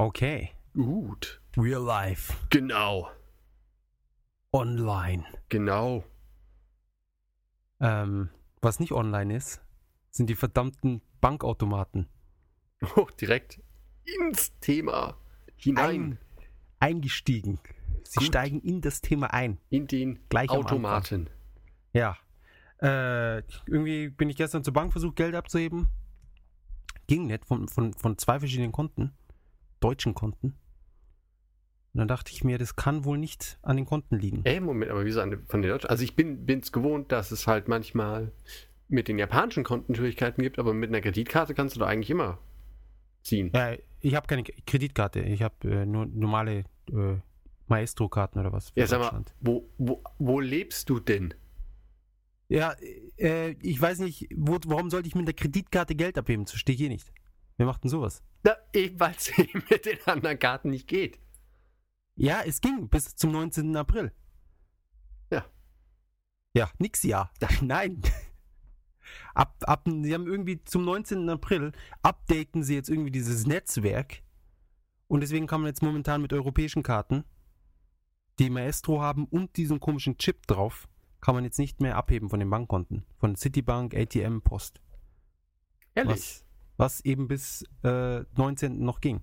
Okay. Gut. Real life. Genau. Online. Genau. Ähm, was nicht online ist, sind die verdammten Bankautomaten. Oh, direkt ins Thema hinein. Ein, eingestiegen. Sie Gut. steigen in das Thema ein. in den Gleich Automaten. Ja. Äh, irgendwie bin ich gestern zur Bank versucht, Geld abzuheben. Ging nicht von, von, von zwei verschiedenen Konten. Deutschen Konten. Und dann dachte ich mir, das kann wohl nicht an den Konten liegen. Ey, Moment, aber wieso an- von den Deutschen? Also ich bin es gewohnt, dass es halt manchmal mit den japanischen Konten Schwierigkeiten gibt, aber mit einer Kreditkarte kannst du doch eigentlich immer ziehen. Ja, ich habe keine Kreditkarte. Ich habe äh, nur normale äh, Maestro-Karten oder was. für Ja, sag mal, wo, wo, wo lebst du denn? Ja, äh, ich weiß nicht, wo, warum sollte ich mit der Kreditkarte Geld abheben? Das verstehe ich eh nicht. Wer macht denn sowas? Na, eben weil es mit den anderen Karten nicht geht. Ja, es ging bis zum 19. April. Ja. Ja, nix ja. Nein. Ab, ab, sie haben irgendwie zum 19. April updaten sie jetzt irgendwie dieses Netzwerk. Und deswegen kann man jetzt momentan mit europäischen Karten, die Maestro haben und diesen komischen Chip drauf, kann man jetzt nicht mehr abheben von den Bankkonten. Von Citibank, ATM, Post. Ehrlich? Was, was eben bis äh, 19. noch ging.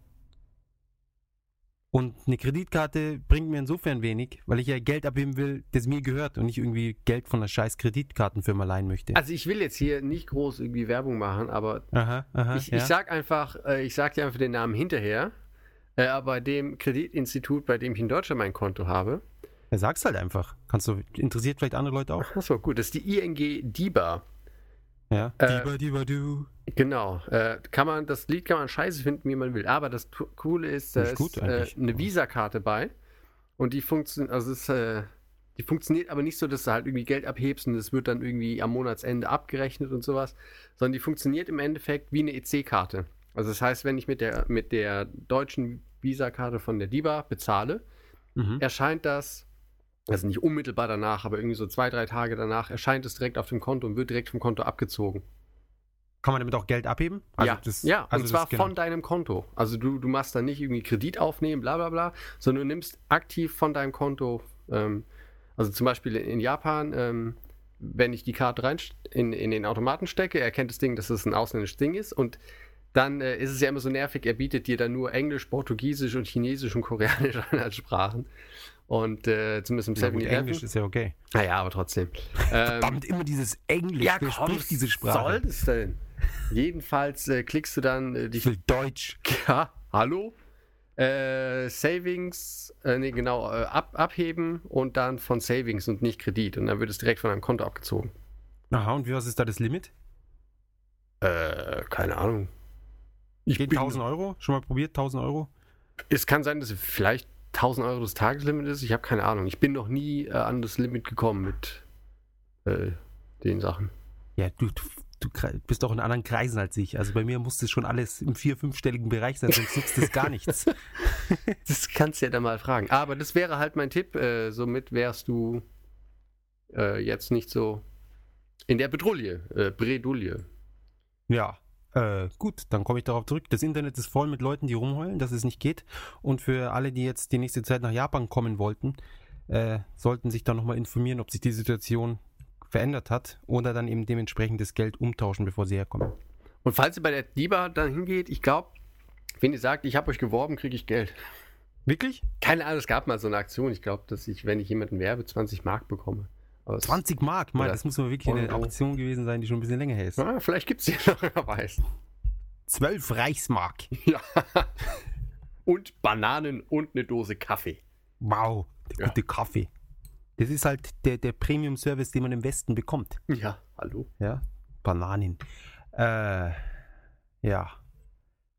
Und eine Kreditkarte bringt mir insofern wenig, weil ich ja Geld abheben will, das mir gehört und nicht irgendwie Geld von einer scheiß Kreditkartenfirma leihen möchte. Also ich will jetzt hier nicht groß irgendwie Werbung machen, aber aha, aha. ich, ja. ich sag einfach, äh, ich sag dir einfach den Namen hinterher. Äh, aber bei dem Kreditinstitut, bei dem ich in Deutschland mein Konto habe, ja, sag's halt einfach. Kannst du, interessiert vielleicht andere Leute auch? achso, gut, das ist die ING DIBA. Ja. Äh, Diba, diba, du. Genau. Äh, kann man, das Lied kann man scheiße finden, wie man will. Aber das Coole ist, da ist gut äh, eine Visa-Karte bei. Und die funktioniert, also ist, äh, die funktioniert aber nicht so, dass du halt irgendwie Geld abhebst und es wird dann irgendwie am Monatsende abgerechnet und sowas, sondern die funktioniert im Endeffekt wie eine EC-Karte. Also das heißt, wenn ich mit der, mit der deutschen Visa-Karte von der DIBA bezahle, Mhm. erscheint das, also nicht unmittelbar danach, aber irgendwie so zwei, drei Tage danach, erscheint es direkt auf dem Konto und wird direkt vom Konto abgezogen. Kann man damit auch Geld abheben? ja, das- ja also und zwar genau. von deinem Konto. Also du, du machst da nicht irgendwie Kredit aufnehmen, bla bla bla, sondern du nimmst aktiv von deinem Konto, ähm, also zum Beispiel in Japan, ähm, wenn ich die Karte rein in, in den Automaten stecke, erkennt das Ding, dass es ein ausländisches Ding ist und dann äh, ist es ja immer so nervig, er bietet dir dann nur Englisch, Portugiesisch und Chinesisch und Koreanisch an als Sprachen. Und äh, zumindest im Ja, gut, 7-Eleven. Englisch ist ja okay. Naja, aber trotzdem. Ähm, Verdammt, immer dieses Englisch. Wer spricht diese was Sprache? soll das denn? Jedenfalls äh, klickst du dann äh, Ich will Deutsch. ja, hallo? Äh, Savings, äh, nee, genau, äh, ab, abheben und dann von Savings und nicht Kredit. Und dann wird es direkt von deinem Konto abgezogen. Aha, und wie was ist da das Limit? Äh, keine Ahnung. Ich Geht 1000 Euro? Schon mal probiert? 1000 Euro? Es kann sein, dass es vielleicht 1000 Euro das Tageslimit ist. Ich habe keine Ahnung. Ich bin noch nie äh, an das Limit gekommen mit äh, den Sachen. Ja, du, du, du bist doch in anderen Kreisen als ich. Also bei mir muss das schon alles im vier-, fünfstelligen Bereich sein, sonst nutzt das gar nichts. Das kannst du ja dann mal fragen. Aber das wäre halt mein Tipp. Äh, somit wärst du äh, jetzt nicht so in der Bedrulle, äh, Bredouille. Ja, äh, gut, dann komme ich darauf zurück. Das Internet ist voll mit Leuten, die rumheulen, dass es nicht geht. Und für alle, die jetzt die nächste Zeit nach Japan kommen wollten, äh, sollten sich dann nochmal informieren, ob sich die Situation verändert hat oder dann eben dementsprechend das Geld umtauschen, bevor sie herkommen. Und falls ihr bei der DIBA dann hingeht, ich glaube, wenn ihr sagt, ich habe euch geworben, kriege ich Geld. Wirklich? Keine Ahnung, es gab mal so eine Aktion. Ich glaube, dass ich, wenn ich jemanden werbe, 20 Mark bekomme. Es- 20 Mark, Mann, das muss mal wirklich eine Euro. Aktion gewesen sein, die schon ein bisschen länger her ist. Ah, vielleicht gibt es die noch, wer weiß. 12 Reichsmark. Ja. Und Bananen und eine Dose Kaffee. Wow, der Ja. gute Kaffee. Das ist halt der, der Premium-Service, den man im Westen bekommt. Ja, hallo. Ja, Bananen. Äh, ja.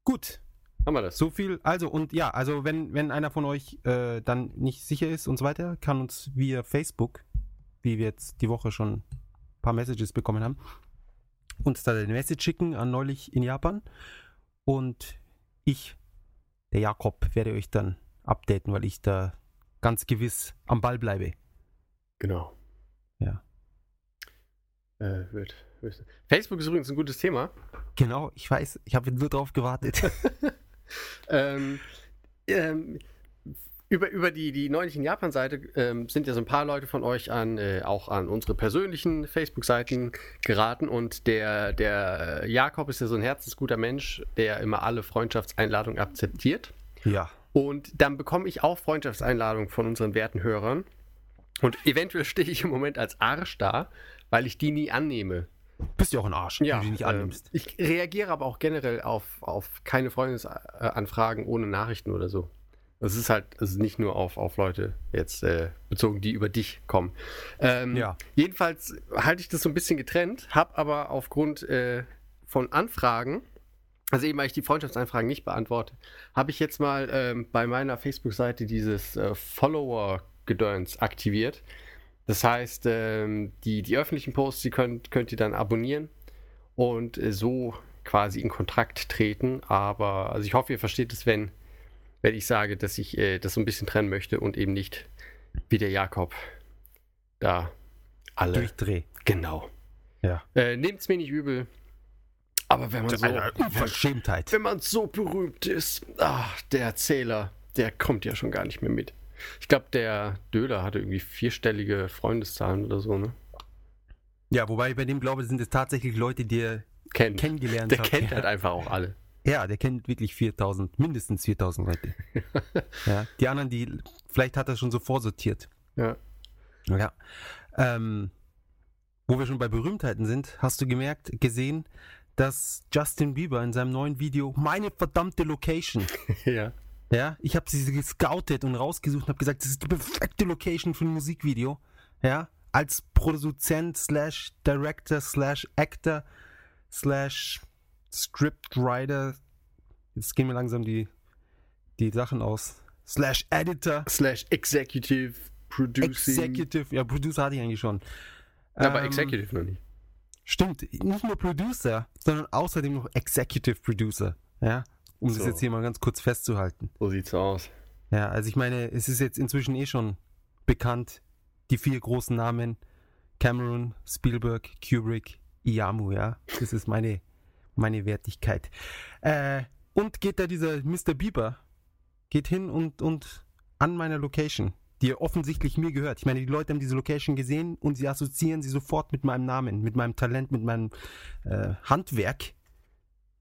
Gut, Haben wir das? so viel. Also, und ja, also wenn, wenn einer von euch äh, dann nicht sicher ist und so weiter, kann uns via Facebook, wie wir jetzt die Woche schon ein paar Messages bekommen haben, uns da eine Message schicken an neulich in Japan. Und ich, der Jakob, werde euch dann updaten, weil ich da ganz gewiss am Ball bleibe. Genau. Ja. Äh, wird, wird. Facebook ist übrigens ein gutes Thema. Genau, ich weiß, ich habe nur drauf gewartet. Ähm, ähm, über, über die, die neulichen Japan-Seite ähm, sind ja so ein paar Leute von euch an, äh, auch an unsere persönlichen Facebook-Seiten geraten und der, der Jakob ist ja so ein herzensguter Mensch, der immer alle Freundschaftseinladungen akzeptiert. Ja. Und dann bekomme ich auch Freundschaftseinladungen von unseren werten Hörern. Und eventuell stehe ich im Moment als Arsch da, weil ich die nie annehme. Bist ja auch ein Arsch, Ja, wenn du die nicht äh, annimmst. ich reagiere aber auch generell auf, auf keine Freundesanfragen ohne Nachrichten oder so. Es ist halt, es ist nicht nur auf, auf Leute jetzt äh, bezogen, die über dich kommen. Ähm, Ja. Jedenfalls halte ich das so ein bisschen getrennt, habe aber aufgrund äh, von Anfragen, also eben weil ich die Freundschaftsanfragen nicht beantworte, habe ich jetzt mal ähm, bei meiner Facebook-Seite dieses äh, Follower-Gedöns aktiviert. Das heißt, ähm, die, die öffentlichen Posts, die könnt, könnt ihr dann abonnieren und äh, so quasi in Kontakt treten. Aber also ich hoffe, ihr versteht es, wenn, wenn ich sage, dass ich äh, das so ein bisschen trennen möchte und eben nicht wie der Jakob da alle. Durchdreh. Genau. Ja. Äh, Nehmt es mir nicht übel. Aber wenn man so, Eine Unverschämtheit. wenn man so berühmt ist, ach, der Erzähler, der kommt ja schon gar nicht mehr mit. Ich glaube, der Döder hatte irgendwie vierstellige Freundeszahlen oder so, ne? Ja, wobei ich bei dem glaube, sind es tatsächlich Leute, die er Kennt. kennengelernt der hat. kennt ja. halt einfach auch alle. Ja, der kennt wirklich 4000, mindestens 4000 Leute. ja, die anderen, die, vielleicht hat er schon so vorsortiert. Ja. Ja. Ähm, wo wir schon bei Berühmtheiten sind, hast du gemerkt, gesehen, dass Justin Bieber in seinem neuen Video meine verdammte Location, ja. ja, ich habe sie gescoutet und rausgesucht und habe gesagt, das ist die perfekte Location für ein Musikvideo, ja, als Produzent slash Director slash Actor slash Scriptwriter, jetzt gehen mir langsam die, die Sachen aus, slash Editor, Slash Executive Producing. Executive, ja, Producer hatte ich eigentlich schon. Aber Ähm, Executive noch nicht. Stimmt, nicht nur Producer, sondern außerdem noch Executive Producer, ja, um das So. jetzt hier mal ganz kurz festzuhalten. So sieht's aus. Ja, also ich meine, es ist jetzt inzwischen eh schon bekannt, die vier großen Namen, Cameron, Spielberg, Kubrick, Iyamu, ja, das ist meine, meine Wertigkeit. Äh, und geht da dieser Mr. Bieber, geht hin und, und an meiner Location, die offensichtlich mir gehört. Ich meine, die Leute haben diese Location gesehen und sie assoziieren sie sofort mit meinem Namen, mit meinem Talent, mit meinem äh, Handwerk.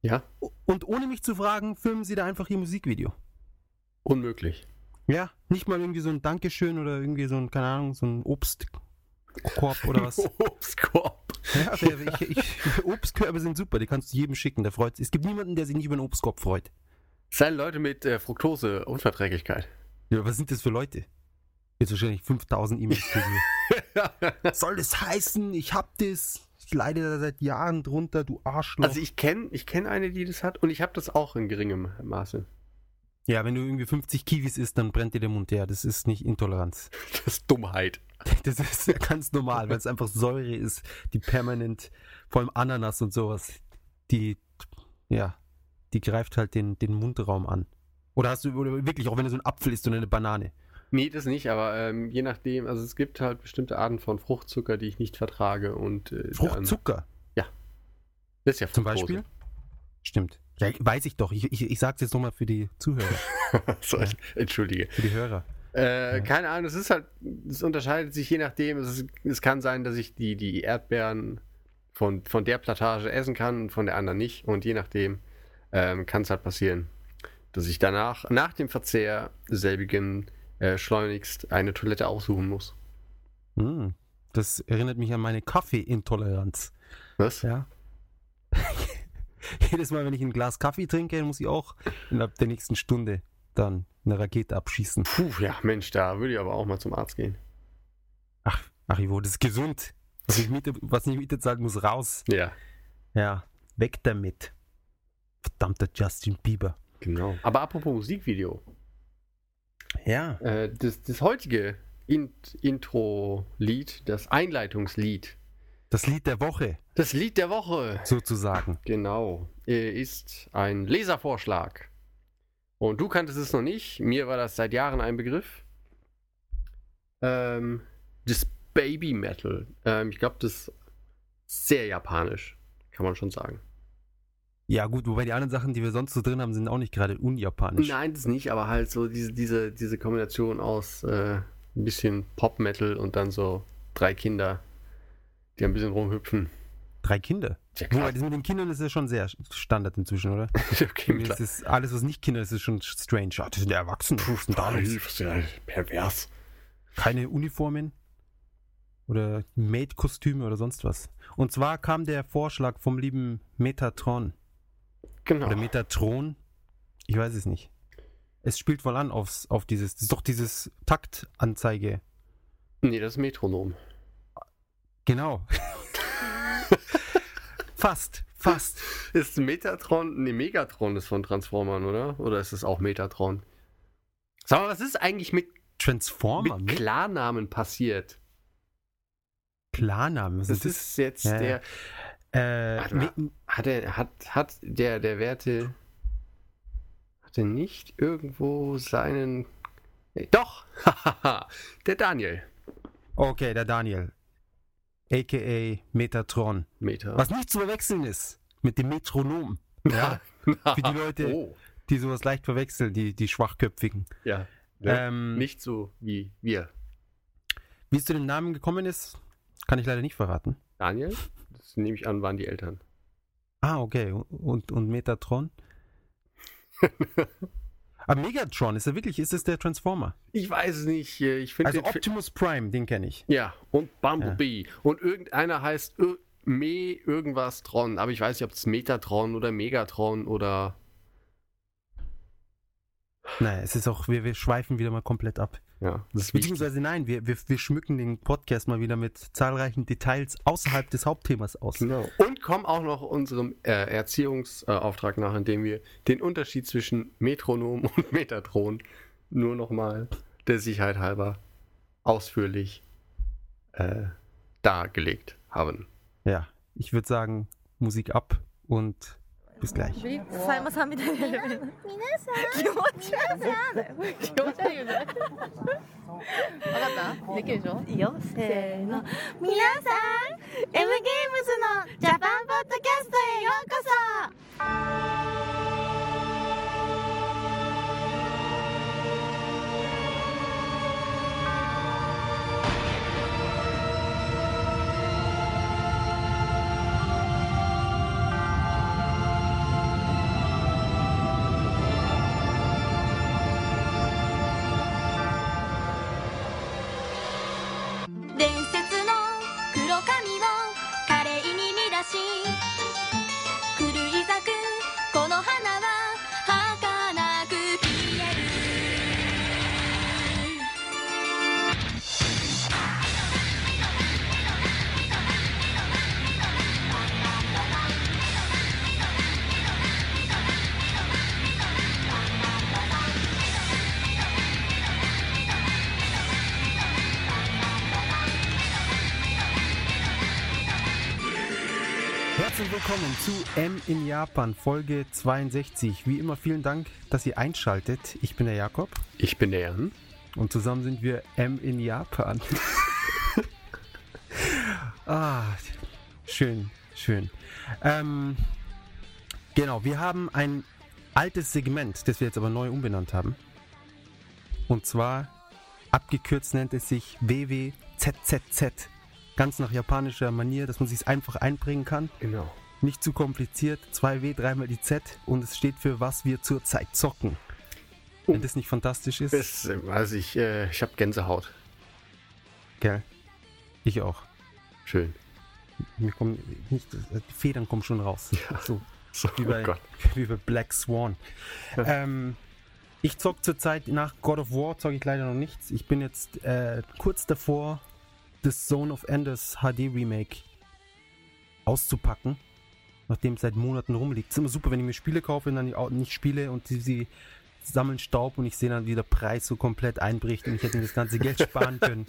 Ja, Und ohne mich zu fragen, filmen sie da einfach ihr Musikvideo. unmöglich. Ja, nicht mal irgendwie so ein Dankeschön oder irgendwie so ein, keine Ahnung, so ein Obstkorb oder was. Obstkorb. Ja, der, ich, ich, Obstkörbe sind super, die kannst du jedem schicken, der freut sich. Es gibt niemanden, der sich nicht über einen Obstkorb freut. Seien Leute mit äh, Fructose-Unverträglichkeit. Ja, was sind das für Leute? Jetzt wahrscheinlich 5000 E-Mails. Soll das heißen, ich hab das, ich leide da seit Jahren drunter, du Arschloch. Also ich kenne ich kenn eine, die das hat und ich habe das auch in geringem Maße. ja, wenn du irgendwie 50 Kiwis isst, dann brennt dir der Mund. Ja, das ist nicht Intoleranz. Das ist Dummheit. Das ist ja ganz normal, weil es einfach Säure ist, die permanent, vor allem Ananas und sowas, die, ja, die greift halt den, den Mundraum an. Oder hast du, oder wirklich, auch wenn du so ein Apfel isst oder eine Banane. Nee, das nicht, aber ähm, je nachdem, also es gibt halt bestimmte Arten von Fruchtzucker, die ich nicht vertrage und äh, Fruchtzucker Dann, das ist ja zum Fructose. Beispiel. Stimmt. Ja, weiß ich doch. Ich, ich, ich sag's jetzt nochmal für die Zuhörer, so, Ja. Entschuldige. für die Hörer. Äh, Ja. Keine Ahnung, es ist halt, es unterscheidet sich je nachdem. Es, ist, es kann sein, dass ich die, die Erdbeeren von, von der Plantage essen kann und von der anderen nicht. Und je nachdem ähm, kann es halt passieren, dass ich danach, nach dem Verzehr selbigen, äh, schleunigst eine Toilette aussuchen muss. Hm, das erinnert mich an meine Kaffeeintoleranz. Was? Ja. Jedes Mal, wenn ich ein Glas Kaffee trinke, muss ich auch innerhalb der nächsten Stunde dann eine Rakete abschießen. Puh, ja, Mensch, da würde ich aber auch mal zum Arzt gehen. Ach, ach, Ivo, das ist gesund. Was nicht Miete, was nicht Miete zahlt, muss raus. Ja, Ja, weg damit. Verdammter Justin Bieber. genau. Aber apropos Musikvideo. Ja. Äh, das, das heutige Int Intro-Lied, das Einleitungslied, Das Lied der Woche, das Lied der Woche, sozusagen. genau, äh, ist ein Leservorschlag. Und du kanntest es noch nicht, mir war das seit Jahren ein Begriff. Ähm, das Baby Metal. Ähm, ich glaube, das ist sehr japanisch, kann man schon sagen. Ja, gut, wobei die anderen Sachen, die wir sonst so drin haben, sind auch nicht gerade unjapanisch. Nein, das nicht, aber halt so diese, diese, diese Kombination aus äh, ein bisschen Pop-Metal und dann so drei Kinder, die ein bisschen rumhüpfen. Drei Kinder. Ja, Wobei, das mit den Kindern ist ja schon sehr Standard inzwischen, oder? okay, Das ist alles, was nicht Kinder ist, ist schon strange. Ja, das sind ja Erwachsene. Ist denn da ist ja pervers. Keine Uniformen oder Maid-Kostüme oder sonst was. Und zwar kam der Vorschlag vom lieben Metatron Genau. oder Metatron. Ich weiß es nicht. Es spielt wohl an aufs, auf dieses, das ist doch dieses Taktanzeige. Nee, das ist Metronom. Genau. fast, fast. Ist Metatron, nee, Megatron ist von Transformern, oder? Oder ist es auch Metatron? Sag mal, was ist eigentlich mit, Transformer mit mit Klarnamen passiert? Klarnamen. Was Das ist ist jetzt Ja, der, Äh. Me- hat er, hat, hat der, der Werte, hat er nicht irgendwo seinen, doch, der Daniel. okay, der Daniel. AKA Metatron. Meter. Was nicht zu verwechseln ist mit dem Metronom. Ja, für die Leute, Oh, die sowas leicht verwechseln, die, die Schwachköpfigen. ja. Ähm, Nicht so wie wir. Wie es zu dem Namen gekommen ist, kann ich leider nicht verraten. Daniel? Das nehme ich an, waren die Eltern. Ah, okay. Und, und Metatron? Aber Megatron, ist er wirklich, ist es der Transformer? Ich weiß es nicht. äh, Ich finde Also Optimus Prime, den kenne ich. Ja, und Bumblebee. Und irgendeiner heißt Ir Me irgendwas Tron. Aber ich weiß nicht, ob es Metatron oder Megatron oder. Naja, es ist auch, wir, wir schweifen wieder mal komplett ab. Ja, das. Beziehungsweise nein, wir, wir, wir schmücken den Podcast mal wieder mit zahlreichen Details außerhalb des Hauptthemas aus. Genau. Und kommen auch noch unserem äh, Erziehungsauftrag nach, indem wir den Unterschied zwischen Metronom und Metatron nur nochmal der Sicherheit halber ausführlich äh, dargelegt haben. Ja, ich würde sagen, Musik ab und bis gleich. さやまさんみたいになる皆さん気持ち悪い気持ち悪いよね分かったできるでしょいいよせーの皆さん M ゲームズのジャパンポッドキャストへようこそ zu M in Japan, Folge 62. Wie immer vielen Dank, dass ihr einschaltet. Ich bin der Jakob Ich bin der Jan. und zusammen sind wir M in Japan. ah, schön, schön. Ähm, genau, wir haben ein altes Segment, das wir jetzt aber neu umbenannt haben. Und zwar, abgekürzt nennt es sich WWZZZ. Ganz nach japanischer Manier, dass man sich einfach einbringen kann. Genau. Nicht zu kompliziert. 2W, dreimal die Z und es steht für was wir zurzeit zocken. Wenn das nicht fantastisch ist, Das, äh, also ich, äh, ich habe Gänsehaut. gell? Ich auch. Schön. Mir kommen nicht, die Federn kommen schon raus. So So, wie bei, oh wie bei Black Swan. Ähm, ich zock zurzeit nach God of War, zocke ich leider noch nichts. Ich bin jetzt äh, kurz davor, das Zone of Enders HD Remake auszupacken, nachdem es seit Monaten rumliegt. Es ist immer super, wenn ich mir Spiele kaufe und dann die nicht spiele und sie, sie sammeln Staub und ich sehe dann, wie der Preis so komplett einbricht und ich hätte mir das ganze Geld sparen können.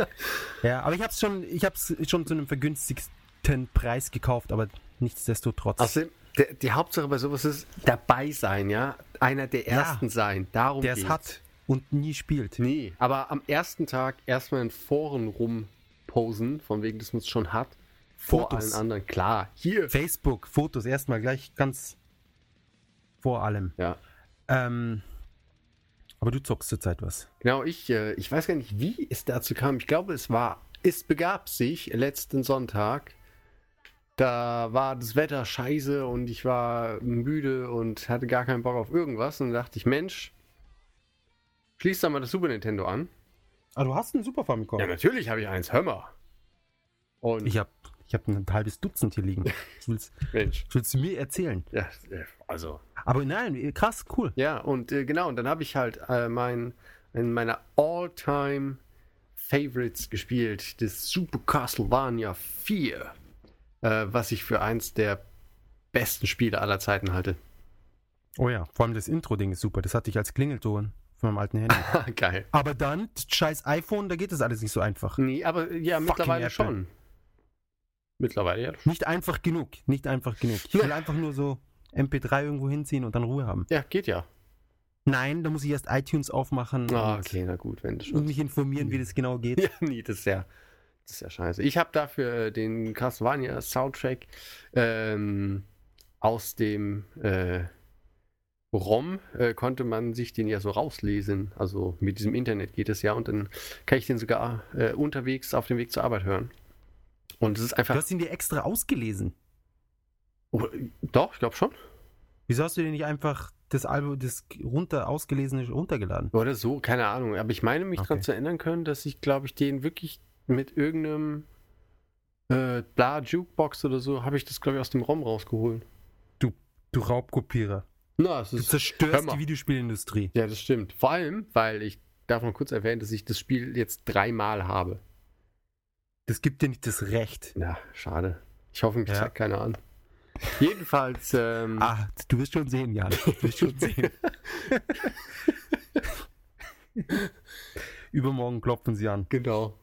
Ja, aber ich habe es schon, ich habe es schon zu einem vergünstigten Preis gekauft, aber nichtsdestotrotz. Außerdem, der, die Hauptsache bei sowas ist dabei sein, ja? Einer der Ja. Ersten sein. Darum der es hat und nie spielt. Nee, aber am ersten Tag erstmal in Foren rumposen, von wegen, dass man es schon hat. Vor Fotos. allen anderen. Klar, hier. Facebook, Fotos erstmal gleich ganz Vor allem. Ja. Ähm, aber du zockst zurzeit was. Genau, ich, äh, ich weiß gar nicht, wie es dazu kam. Ich glaube, es war, es begab sich letzten Sonntag. Da war das Wetter scheiße und ich war müde und hatte gar keinen Bock auf irgendwas. Und dann dachte ich, Mensch, schließ da mal das Super Nintendo an. Ah, du hast einen Super Famicom. Ja, natürlich habe ich eins. Hör mal. Und Ich habe ich hab ein halbes Dutzend hier liegen. Willst, Mensch. das willst du mir erzählen. Ja, äh, also. Aber nein, krass, cool. Ja, und äh, genau, und dann habe ich halt äh, mein, in meiner All-Time Favorites gespielt, das Super Castlevania 4, äh, was ich für eins der besten Spiele aller Zeiten halte. Oh ja, vor allem das Intro-Ding ist super. Das hatte ich als Klingelton von meinem alten Handy. Geil. Aber dann, scheiß iPhone, da geht das alles nicht so einfach. Nee, aber ja, mittlerweile Apple. schon. Mittlerweile ja. Nicht einfach genug, nicht einfach genug. Ich will einfach nur so MP3 irgendwo hinziehen und dann Ruhe haben. Ja, geht ja. Nein, da muss ich erst iTunes aufmachen Ah, und, okay, na gut, wenn das und schon. mich informieren, wie das genau geht. Ja, nee, das ist ja, das ist ja scheiße. Ich habe dafür äh, den Castlevania Soundtrack ähm, aus dem äh, ROM äh, konnte man sich den ja so rauslesen. Also mit diesem Internet geht es ja und dann kann ich den sogar äh, unterwegs auf dem Weg zur Arbeit hören. Und es ist Du einfach. hast ihn dir extra ausgelesen. Oh, doch, ich glaube schon. Wieso hast du dir nicht einfach das Album, das runter ausgelesene runtergeladen? Oder so, keine Ahnung. Aber ich meine mich daran Okay. zu erinnern können, dass ich, glaube ich, den wirklich mit irgendeinem äh, bla Jukebox oder so, habe ich das, glaube ich, aus dem ROM rausgeholt. Du Raubkopierer. Na, es Du ist. Hör zerstörst die Videospielindustrie. Ja, das stimmt. Vor allem, weil ich darf noch kurz erwähnen, dass ich das Spiel jetzt dreimal habe. Das gibt dir nicht das Recht. Ja, schade. Ich hoffe, mich Ja. zeigt keiner an. Jedenfalls, ähm, Ah, du wirst schon sehen, Jan. Du wirst schon sehen. Übermorgen klopfen sie an. genau.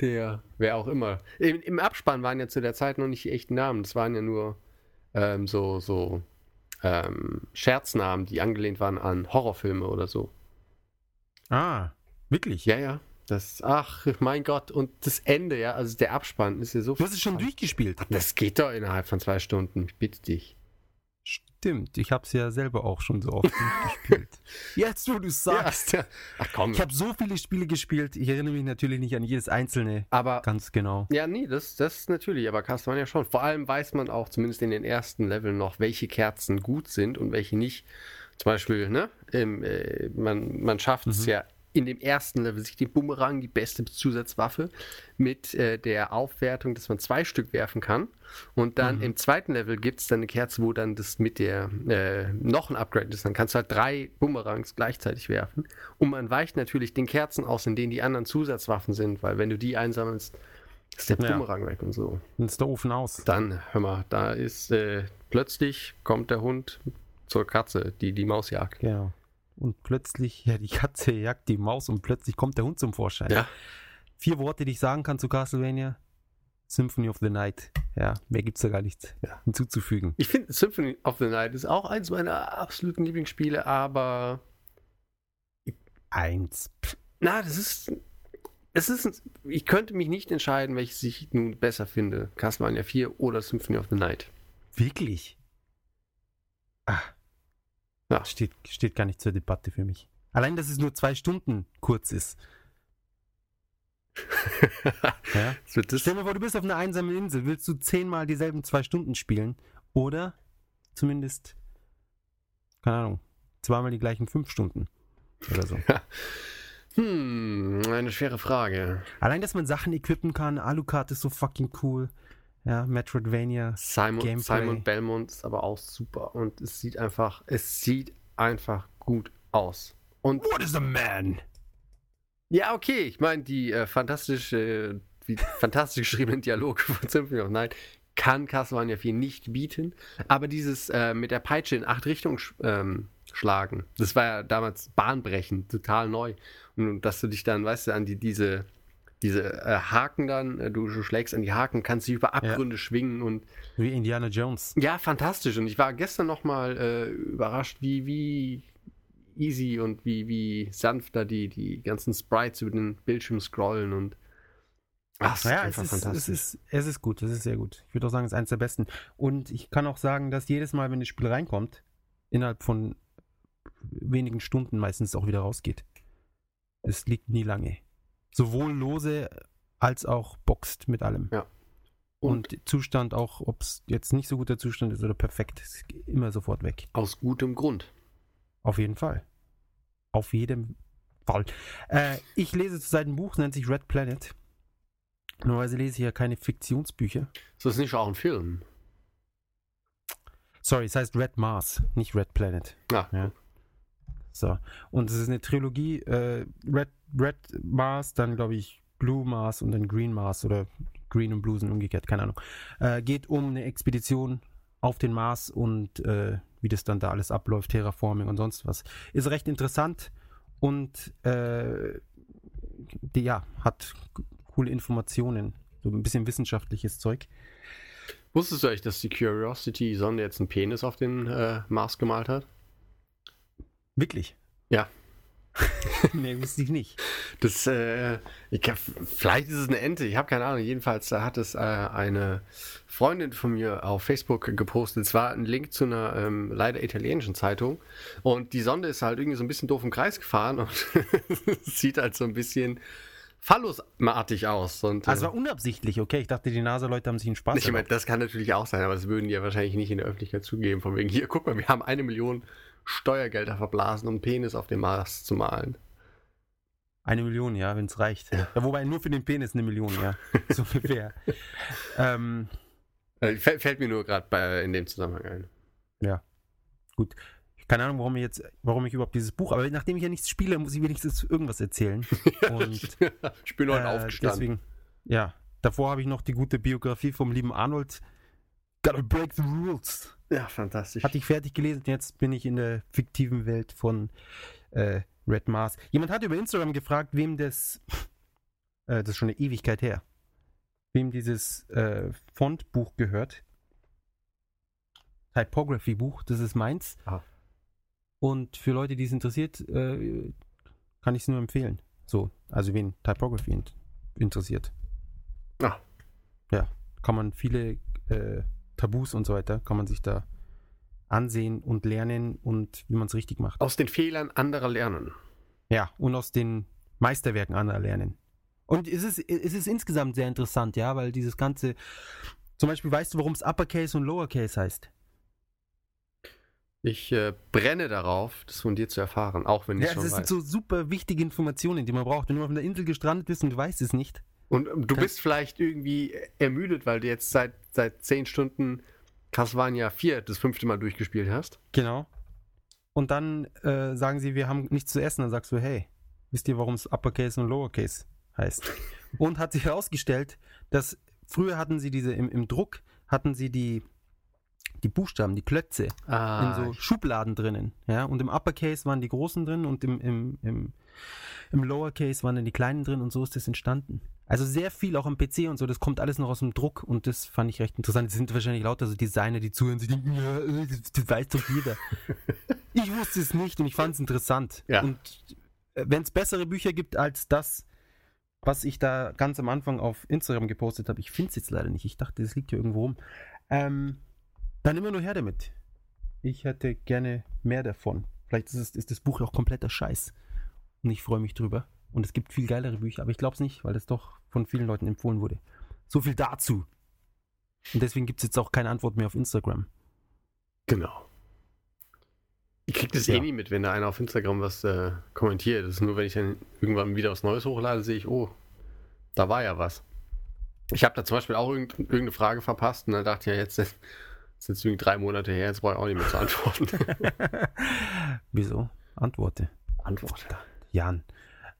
Der, wer auch immer. Im, Im Abspann waren ja zu der Zeit noch nicht die echten Namen. Das waren ja nur ähm, so, so ähm, Scherznamen, die angelehnt waren an Horrorfilme oder so. Ah, wirklich? Ja, ja. Das, ach, mein Gott. Und das Ende, ja, also der Abspann ist ja so. Du hast es schon durchgespielt. Das geht doch innerhalb von zwei Stunden. Ich bitte dich. Stimmt, ich habe es ja selber auch schon so oft durchgespielt. Jetzt, wo du sagst. Ja. Ach komm. Ich habe so viele Spiele gespielt, ich erinnere mich natürlich nicht an jedes einzelne aber ganz genau. Ja, nee, das, das natürlich, aber Castlevania schon. Vor allem weiß man auch, zumindest in den ersten Leveln noch, welche Kerzen gut sind und welche nicht. Zum Beispiel, ne, im, äh, man, man schafft es Mhm. ja in dem ersten Level, sich den Bumerang, die beste Zusatzwaffe, mit äh, der Aufwertung, dass man zwei Stück werfen kann. Und dann Mhm. im zweiten Level gibt es dann eine Kerze, wo dann das mit der äh, noch ein Upgrade ist. Dann kannst du halt drei Bumerangs gleichzeitig werfen. Und man weicht natürlich den Kerzen aus, in denen die anderen Zusatzwaffen sind, weil wenn du die einsammelst, ist der Ja. Bumerang weg und so. Dann ist der Ofen aus. Dann, hör mal, da ist äh, plötzlich kommt der Hund zur Katze, die die Maus jagt. Genau. Und plötzlich, ja, die Katze jagt die Maus und plötzlich kommt der Hund zum Vorschein. Ja. Vier Worte, die ich sagen kann zu Castlevania. Symphony of the Night. Ja, mehr gibt's da gar nichts Ja. hinzuzufügen. Ich finde Symphony of the Night ist auch eins meiner absoluten Lieblingsspiele, aber Eins. Na, das ist es ist ich könnte mich nicht entscheiden, welches ich nun besser finde, Castlevania 4 oder Symphony of the Night. Wirklich? Ah. Ja. Steht, steht gar nicht zur Debatte für mich. Allein, dass es nur zwei Stunden kurz ist. Ja? Stell dir vor, du bist auf einer einsamen Insel. Willst du zehnmal dieselben zwei Stunden spielen? Oder zumindest, keine Ahnung, zweimal die gleichen fünf Stunden. Oder so. hm, eine schwere Frage. Allein, dass man Sachen equippen kann. Alucard ist so fucking cool. Ja, Metroidvania. Simon, Gameplay. Simon Belmont ist aber auch super und es sieht einfach, es sieht einfach gut aus. Und What is a man? ja, okay, ich meine, die äh, fantastisch, äh, fantastisch geschriebenen Dialoge von Symphony of Night kann Castlevania 4 nicht bieten, aber dieses äh, mit der Peitsche in acht Richtungen sch ähm, schlagen, das war ja damals bahnbrechend, total neu. Und dass du dich dann, weißt du, an die, diese, diese äh, Haken dann, äh, du, du schlägst an die Haken, kannst dich über Abgründe schwingen und Wie Indiana Jones. ja, fantastisch. Und ich war gestern nochmal äh, überrascht, wie, wie easy und wie, wie sanft da die, die ganzen Sprites über den Bildschirm scrollen und ach, es Naja, ist es einfach ist, es, fantastisch. ist, es ist gut, es ist sehr gut. Ich würde auch sagen, es ist eins der besten. Und ich kann auch sagen, dass jedes Mal, wenn das Spiel reinkommt, innerhalb von wenigen Stunden meistens auch wieder rausgeht. Es liegt nie lange. Sowohl lose als auch boxt mit allem. Ja. Und, und Zustand auch, ob es jetzt nicht so guter Zustand ist oder perfekt, ist immer sofort weg. Aus gutem Grund. Auf jeden Fall. Auf jeden Fall. Äh, ich lese zurzeit ein Buch, nennt sich Red Planet. Normalerweise lese ich ja keine Fiktionsbücher. Ist das nicht auch ein Film? Sorry, es heißt Red Mars, nicht Red Planet. Ah. Ja. So. Und es ist eine Trilogie, äh, Red, Red Mars, dann glaube ich Blue Mars und dann Green Mars oder Green und Blue sind umgekehrt, keine Ahnung. Äh, geht um eine Expedition auf den Mars und äh, wie das dann da alles abläuft, Terraforming und sonst was. Ist recht interessant und äh, die, ja, hat coole Informationen, so ein bisschen wissenschaftliches Zeug. Wusstest du eigentlich, dass die Curiosity-Sonde jetzt einen Penis auf den äh, Mars gemalt hat? Wirklich? Ja. nee, wusste ich nicht. Das, äh, ich, vielleicht ist es eine Ente, ich habe keine Ahnung. Jedenfalls da hat es äh, eine Freundin von mir auf Facebook gepostet. Es war ein Link zu einer ähm, leider italienischen Zeitung. Und die Sonde ist halt irgendwie so ein bisschen doof im Kreis gefahren und sieht halt so ein bisschen phallusartig aus. Und, also war unabsichtlich, okay. Ich dachte, die NASA-Leute haben sich einen Spaß Ich meine, das kann natürlich auch sein, aber das würden die ja wahrscheinlich nicht in der Öffentlichkeit zugeben. Von wegen, hier, guck mal, wir haben eine Million Steuergelder verblasen, um Penis auf dem Mars zu malen. Eine Million, ja, wenn es reicht. Ja. ja. wobei nur für den Penis eine Million, ja. so ungefähr. ähm, äh, fällt mir nur gerade in dem Zusammenhang ein. Ja. Gut. Keine Ahnung, warum ich jetzt, warum ich überhaupt dieses Buch, aber nachdem ich ja nichts spiele, muss ich wenigstens irgendwas erzählen. Und, ich bin heute äh, aufgestanden. Deswegen, ja. Davor habe ich noch die gute Biografie vom lieben Arnold. Gotta break the rules. Ja, fantastisch. Hatte ich fertig gelesen, jetzt bin ich in der fiktiven Welt von äh, Red Mars. Jemand hat über Instagram gefragt, wem das, äh, das ist schon eine Ewigkeit her, wem dieses äh, Fontbuch gehört. Typography-Buch, das ist meins. Aha. Und für Leute, die es interessiert, äh, kann ich es nur empfehlen. So, also wen Typography interessiert. Ah. Ja, kann man viele äh, Tabus und so weiter, kann man sich da ansehen und lernen und wie man es richtig macht. Aus den Fehlern anderer lernen. Ja, und aus den Meisterwerken anderer lernen. Und es ist, es ist insgesamt sehr interessant, ja, weil dieses ganze, zum Beispiel weißt du, warum es Uppercase und Lowercase heißt? Ich äh, brenne darauf, das von dir zu erfahren, auch wenn ich ja, schon weiß. Ja, das sind so super wichtige Informationen, die man braucht. Wenn du auf einer Insel gestrandet bist und du weißt es nicht. Und ähm, du bist vielleicht irgendwie ermüdet, weil du jetzt seit, seit zehn Stunden Castlevania 4 das fünfte Mal durchgespielt hast. Genau. Und dann äh, sagen sie, wir haben nichts zu essen. Dann sagst du, hey, wisst ihr, warum es Uppercase und Lowercase heißt? und hat sich herausgestellt, dass früher hatten sie diese, im, im Druck hatten sie die, die Buchstaben, die Klötze ah. in so Schubladen drinnen. Ja? Und im Uppercase waren die großen drin und im, im, im, im Lowercase waren dann die kleinen drin und so ist das entstanden. Also sehr viel auch am PC und so, das kommt alles noch aus dem Druck und das fand ich recht interessant. Es sind wahrscheinlich lauter so Designer, die zuhören, sie denken, ja, das weiß doch jeder. ich wusste es nicht und ich fand es interessant. Ja. Und äh, wenn es bessere Bücher gibt als das, was ich da ganz am Anfang auf Instagram gepostet habe, ich finde es jetzt leider nicht. Ich dachte, das liegt hier irgendwo rum. Ähm, dann immer nur her damit. Ich hätte gerne mehr davon. Vielleicht ist, es, ist das Buch auch kompletter Scheiß. Und ich freue mich drüber. Und es gibt viel geilere Bücher, aber ich glaube es nicht, weil es doch von vielen Leuten empfohlen wurde. So viel dazu. Und deswegen gibt es jetzt auch keine Antwort mehr auf Instagram. Genau. Ich krieg das eh ja. eh nie mit, wenn da einer auf Instagram was äh, kommentiert. Das ist nur, wenn ich dann irgendwann wieder was Neues hochlade, sehe ich, oh, da war ja was. Ich habe da zum Beispiel auch irgendeine Frage verpasst und dann dachte ich, ja, jetzt ist jetzt irgendwie drei Monate her, jetzt brauche ich auch nicht mehr zu antworten. Wieso? Antworte. Antworte. Jan.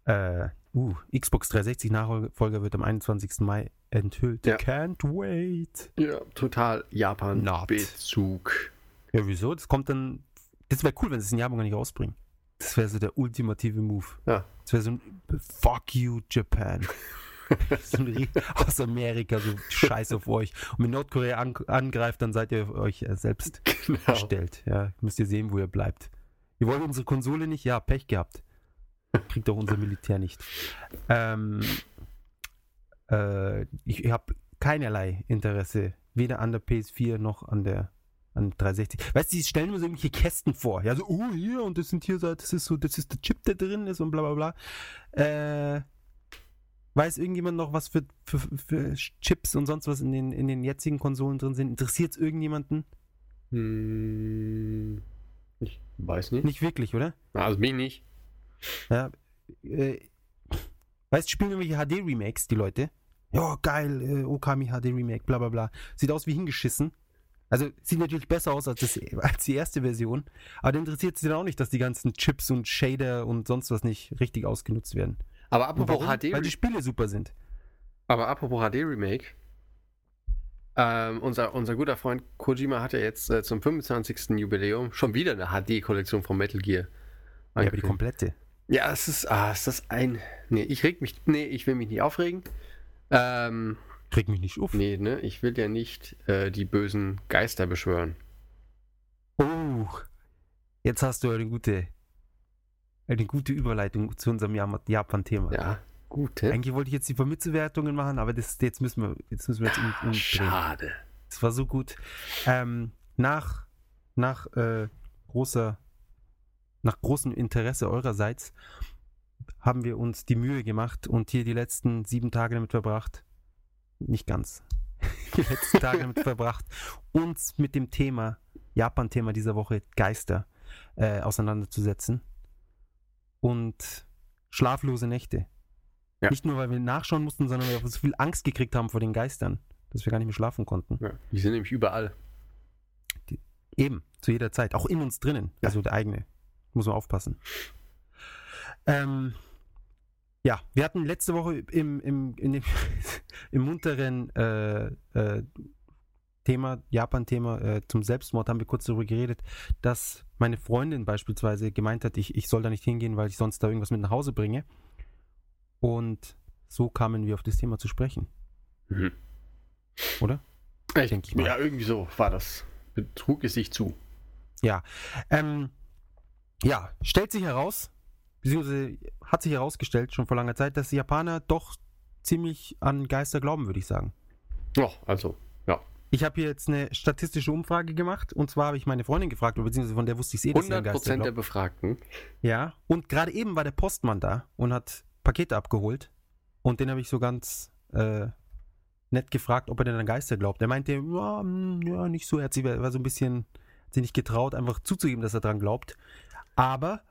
Äh, uh, Xbox 360 Nachfolger wird am 21. Mai enthüllt. Ja. Can't wait. Ja, total Japan-Bezug. Ja, wieso? Das kommt dann. Das wäre cool, wenn sie es in Japan gar nicht rausbringen. Das wäre so der ultimative Move. Ja. Das wäre so ein Fuck you, Japan. so ein aus Amerika, so Scheiß auf euch. Und wenn Nordkorea an, angreift, dann seid ihr euch äh, selbst genau. gestellt. Ja, müsst ihr sehen, wo ihr bleibt. Ihr wollt unsere Konsole nicht? Ja, Pech gehabt. Kriegt doch unser Militär nicht. Ähm, äh, ich habe keinerlei Interesse, weder an der PS4 noch an der an 360. Weißt du, die stellen mir so irgendwelche Kästen vor. Ja, so, oh, hier, und das sind hier so, das ist so, das ist der Chip, der drin ist und bla bla bla. Äh, weiß irgendjemand noch, was für, für, für Chips und sonst was in den, in den jetzigen Konsolen drin sind? Interessiert es irgendjemanden? Hm, ich weiß nicht. Nicht wirklich, oder? Also mich nicht. Ja. Äh, weißt du, spielen irgendwelche HD-Remakes, die Leute? Ja, geil, äh, Okami HD-Remake, bla bla bla. Sieht aus wie hingeschissen. Also sieht natürlich besser aus als, das, als die erste Version, aber dann interessiert es dann auch nicht, dass die ganzen Chips und Shader und sonst was nicht richtig ausgenutzt werden. Aber apropos? HD, Weil die Spiele super sind. aber apropos HD Remake, ähm, unser, unser guter Freund Kojima hat ja jetzt äh, zum 25. Jubiläum schon wieder eine HD-Kollektion von Metal Gear. Ja, aber die komplette. Ja, es ist, ah, ist das ein. Nee, ich reg mich. Nee, ich will mich nicht aufregen. Ähm, Krieg mich nicht auf. nee, ne, ich will ja nicht äh, die bösen Geister beschwören. Oh, jetzt hast du eine gute, eine gute Überleitung zu unserem Japan-Thema. Ja, gut, ne? Eigentlich wollte ich jetzt die Vermittelwertungen machen, aber das, jetzt müssen wir jetzt, müssen wir jetzt um, umdrehen. Schade. Es war so gut. Ähm, nach nach äh, großer, nach großem Interesse eurerseits haben wir uns die Mühe gemacht und hier die letzten sieben Tage damit verbracht, nicht ganz, die letzten Tage damit verbracht, uns mit dem Thema, Japan-Thema dieser Woche, Geister, äh, auseinanderzusetzen. Und schlaflose Nächte. Ja. Nicht nur, weil wir nachschauen mussten, sondern weil wir so viel Angst gekriegt haben vor den Geistern, dass wir gar nicht mehr schlafen konnten. Ja, die sind nämlich überall. Eben, zu jeder Zeit. Auch in uns drinnen. Ja. Also der eigene. Muss man aufpassen. Ähm, ja, wir hatten letzte Woche im, im, in dem, im munteren äh, äh, Thema, Japan-Thema äh, zum Selbstmord, haben wir kurz darüber geredet, dass meine Freundin beispielsweise gemeint hat, ich, ich soll da nicht hingehen, weil ich sonst da irgendwas mit nach Hause bringe. Und so kamen wir auf das Thema zu sprechen. Mhm. Oder? Ich, Denk ich mal. Ja, irgendwie so war das. Betrug es sich zu. Ähm, ja, stellt sich heraus, beziehungsweise hat sich herausgestellt schon vor langer Zeit, dass die Japaner doch ziemlich an Geister glauben, würde ich sagen. Ja, also, ja. Ich habe hier jetzt eine statistische Umfrage gemacht und zwar habe ich meine Freundin gefragt, beziehungsweise von der wusste ich eh, dass sie an 100% Geister der. Befragten. Ja, und gerade eben war der Postmann da und hat Pakete abgeholt und den habe ich so ganz äh, nett gefragt, ob er denn an Geister glaubt. Er meinte, ja, hm, ja nicht so, er hat sich, war so ein bisschen, hat sich nicht getraut, einfach zuzugeben, dass er dran glaubt. Aber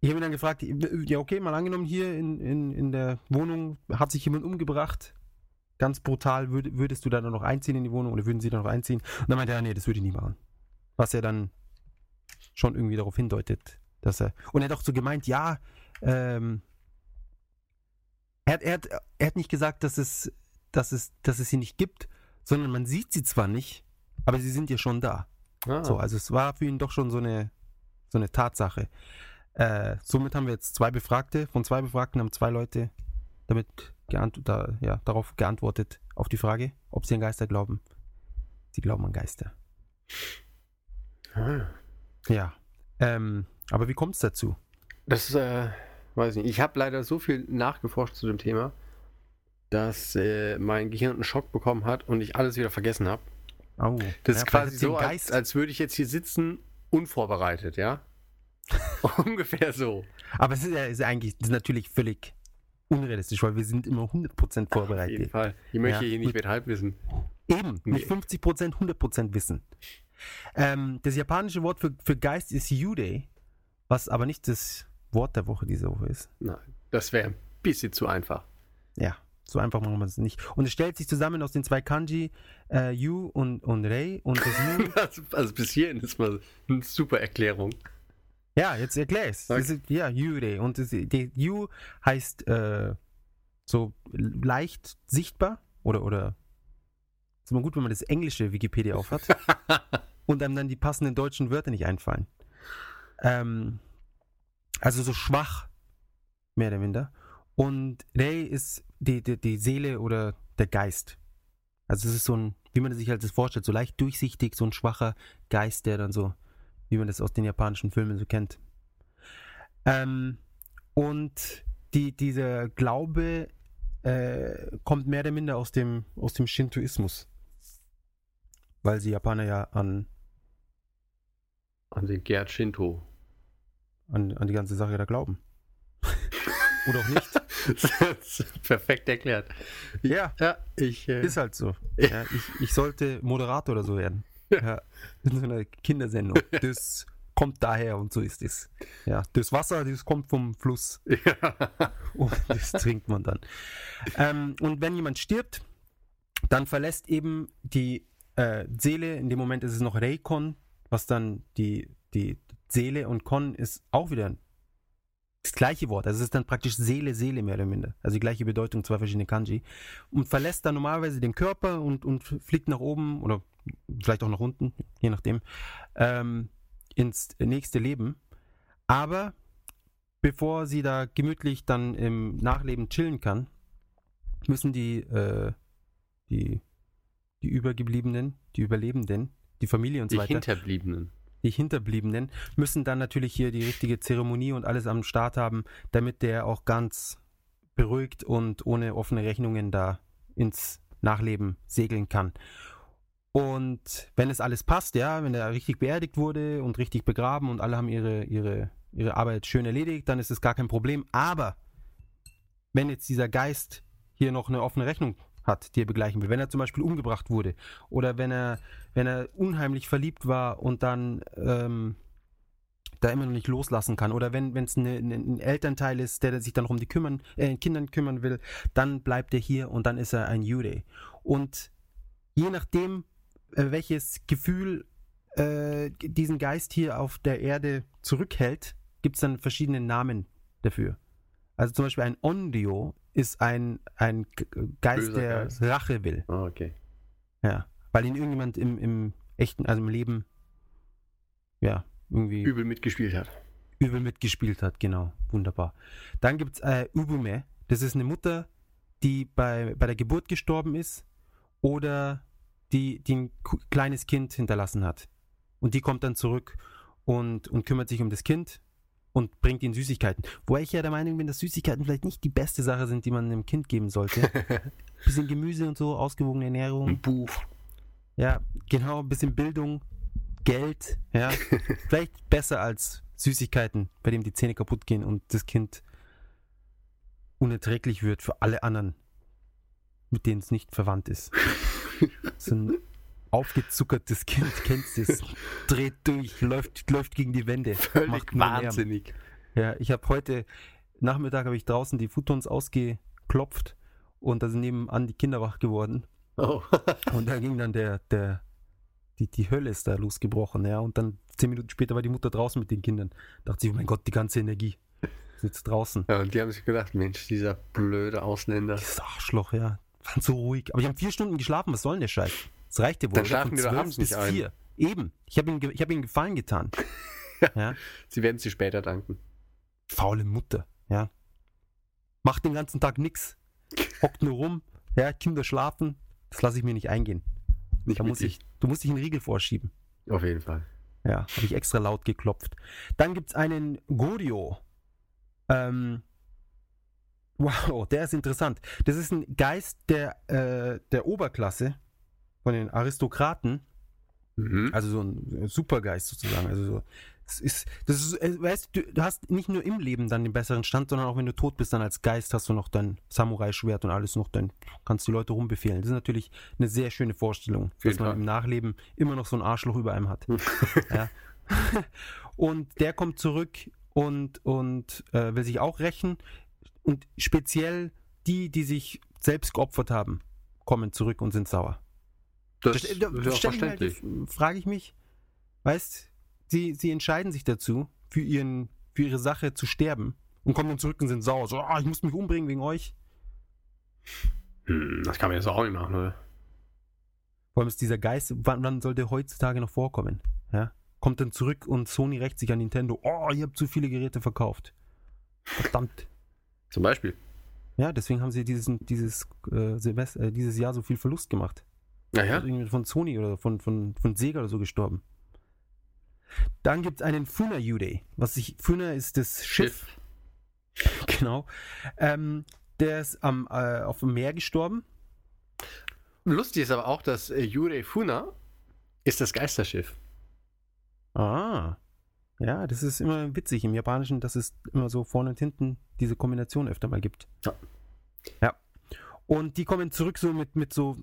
ich habe ihn dann gefragt, ja okay, mal angenommen, hier in, in, in der Wohnung hat sich jemand umgebracht, ganz brutal, würd, würdest du da dann noch einziehen in die Wohnung oder würden sie da noch einziehen? Und dann meinte er, nee, das würde ich nie machen. Was er dann schon irgendwie darauf hindeutet, dass er, und er hat auch so gemeint, ja, ähm, er, hat, er, hat, er hat nicht gesagt, dass es, dass, es, dass es sie nicht gibt, sondern man sieht sie zwar nicht, aber sie sind ja schon da. Ah, So, also es war für ihn doch schon so eine, so eine Tatsache. Äh, somit haben wir jetzt zwei Befragte. Von zwei Befragten haben zwei Leute damit da, ja, darauf geantwortet, auf die Frage, ob sie an Geister glauben. Sie glauben an Geister. ah. Ja. Ähm, aber wie kommt es dazu? Das, äh, weiß ich nicht. Ich habe leider so viel nachgeforscht zu dem Thema, dass äh, mein Gehirn einen Schock bekommen hat und ich alles wieder vergessen habe. Oh, Das ja, ist quasi so, als, als würde ich jetzt hier sitzen, unvorbereitet, ja? Ungefähr so. Aber es ist, ja, ist eigentlich ist natürlich völlig unrealistisch, weil wir sind immer 100% Auf jeden vorbereitet. Fall. Ich möchte Ja, hier nicht mit Halbwissen. Eben, Nee. nicht 50%, 100% Wissen. Ähm, das japanische Wort für, für Geist ist Yudei, was aber nicht das Wort der Woche diese Woche ist. Nein, das wäre ein bisschen zu einfach. Ja, so einfach machen wir es nicht. Und es stellt sich zusammen aus den zwei Kanji, äh, Yu und, und Rei. Und das Yu, Also, also bis hierhin ist mal eine super Erklärung. ja, jetzt erklär es. Ist, ja, Yurei. Und das, die Yu heißt äh, so leicht sichtbar oder, oder ist immer gut, wenn man das englische Wikipedia aufhat und einem dann die passenden deutschen Wörter nicht einfallen. Ähm, also so schwach, mehr oder minder. Und Rei ist die, die, die Seele oder der Geist. Also es ist so ein, wie man sich halt das vorstellt, so leicht durchsichtig, so ein schwacher Geist, der dann so, wie man das aus den japanischen Filmen so kennt. Ähm, und die, dieser Glaube äh, kommt mehr oder minder aus dem, aus dem Shintoismus. Weil sie Japaner ja an An den Gerd Shinto. An, an die ganze Sache da glauben. Oder auch nicht. Perfekt erklärt. Ja, Ja, ich. Äh, ist halt so. Ja, ich, ich sollte Moderator oder so werden. Ja, in so einer Kindersendung. Das kommt daher und so ist es. Ja, das Wasser, das kommt vom Fluss. ja. Und das trinkt man dann. Ähm, und wenn jemand stirbt, dann verlässt eben die äh, Seele, in dem Moment ist es noch Reikon, was dann die, die Seele und Kon ist auch wieder das gleiche Wort. Also es ist dann praktisch Seele, Seele mehr oder minder. Also die gleiche Bedeutung, zwei verschiedene Kanji. Und verlässt dann normalerweise den Körper und, und fliegt nach oben oder vielleicht auch nach unten, je nachdem, ähm, ins nächste Leben. Aber bevor sie da gemütlich dann im Nachleben chillen kann, müssen die, äh, die, die Übergebliebenen, die Überlebenden, die Familie und so Die weiter, Hinterbliebenen. Die Hinterbliebenen, müssen dann natürlich hier die richtige Zeremonie und alles am Start haben, damit der auch ganz beruhigt und ohne offene Rechnungen da ins Nachleben segeln kann. Und wenn es alles passt, ja, wenn er richtig beerdigt wurde und richtig begraben und alle haben ihre, ihre, ihre Arbeit schön erledigt, dann ist es gar kein Problem. Aber wenn jetzt dieser Geist hier noch eine offene Rechnung hat, die er begleichen will, wenn er zum Beispiel umgebracht wurde oder wenn er, wenn er unheimlich verliebt war und dann ähm, da immer noch nicht loslassen kann oder wenn es eine, eine, ein Elternteil ist, der sich dann um die kümmern, äh, Kindern kümmern will, dann bleibt er hier und dann ist er ein Jude. Und je nachdem, äh, welches Gefühl äh, diesen Geist hier auf der Erde zurückhält, gibt es dann verschiedene Namen dafür. Also zum Beispiel ein Ondio ist ein, ein Geist, Böser der Geist. Rache will. Ah, okay. Ja. Weil ihn irgendjemand im, im echten, also im Leben, ja, irgendwie Übel mitgespielt hat. übel mitgespielt hat, genau. Wunderbar. Dann gibt es äh, Ubume. Das ist eine Mutter, die bei, bei der Geburt gestorben ist oder die, die ein kleines Kind hinterlassen hat. Und die kommt dann zurück und, und kümmert sich um das Kind und bringt ihnen Süßigkeiten. Wobei ich ja der Meinung bin, dass Süßigkeiten vielleicht nicht die beste Sache sind, die man einem Kind geben sollte. Bisschen Gemüse und so, ausgewogene Ernährung. Buch. Ja, genau, ein bisschen Bildung, Geld, ja. Vielleicht besser als Süßigkeiten, bei dem die Zähne kaputt gehen und das Kind unerträglich wird für alle anderen, mit denen es nicht verwandt ist. So ein aufgezuckertes Kind, kennst du es? Dreht durch, läuft, läuft gegen die Wände. Völlig macht nur Lärm. wahnsinnig. Ja, ich habe heute Nachmittag habe ich draußen die Futons ausgeklopft und da sind nebenan die Kinder wach geworden. Oh. Und da ging dann der, der, die, die Hölle ist da losgebrochen, ja. Und dann zehn Minuten später war die Mutter draußen mit den Kindern. Dachte sie, oh mein Gott, die ganze Energie ist jetzt draußen. ja, und die haben sich gedacht, Mensch, dieser blöde Ausländer. Dieses Arschloch, ja. Waren so ruhig. Aber ich habe vier Stunden geschlafen, was soll denn der Scheiß? Das reicht ja wohl. Dann schlafen die doch 12 abends bis nicht ein. vier. Eben. Ich habe ich hab ihm Gefallen getan. ja. Sie werden sie später danken. Faule Mutter, ja. Macht den ganzen Tag nix. Hockt nur rum, ja, Kinder schlafen. Das lasse ich mir nicht eingehen. Nicht Da muss ich, du musst dich einen Riegel vorschieben. Auf jeden Fall. Ja, habe ich extra laut geklopft. Dann gibt es einen Gorio. Ähm, wow, der ist interessant. Das ist ein Geist der, äh, der Oberklasse von den Aristokraten. Mhm. Also so ein Supergeist sozusagen. Also so, das ist, das ist, äh, weißt du, du hast nicht nur im Leben dann den besseren Stand, sondern auch wenn du tot bist, dann als Geist hast du noch dein Samurai-Schwert und alles noch, dann kannst du die Leute rumbefehlen. Das ist natürlich eine sehr schöne Vorstellung, dass jeden man Fall. im Nachleben immer noch so ein Arschloch über einem hat. ja. Und der kommt zurück und, und äh, will sich auch rächen. Und speziell die, die sich selbst geopfert haben, kommen zurück und sind sauer. Das Da- ist da ja auch stell ich mir halt verständlich. die- frage ich mich, weißt, sie, sie entscheiden sich dazu, für, ihren, für ihre Sache zu sterben und kommen dann zurück und sind sauer. So, ah, ich muss mich umbringen wegen euch. Hm, das kann man jetzt auch nicht machen, oder? Vor allem ist dieser Geist, wann, wann soll der heutzutage noch vorkommen? Ja? Kommt dann zurück und Sony rächt sich an Nintendo. Oh, ihr habt zu viele Geräte verkauft. Verdammt. Zum Beispiel. Ja, deswegen haben sie diesen, dieses, äh, Silvester, äh, dieses Jahr so viel Verlust gemacht. Naja, irgendwie von Sony oder von, von, von Sega oder so gestorben. Dann gibt es einen Funa Yude. Was ich, Funa ist das Schiff. Genau. Ähm, der ist am, äh, auf dem Meer gestorben. Lustig ist aber auch, dass äh, Yurei Funa ist das Geisterschiff. Ah. Ja, das ist immer witzig im Japanischen, dass es immer so vorne und hinten diese Kombination öfter mal gibt. Ja. Ja. Und die kommen zurück so mit, mit so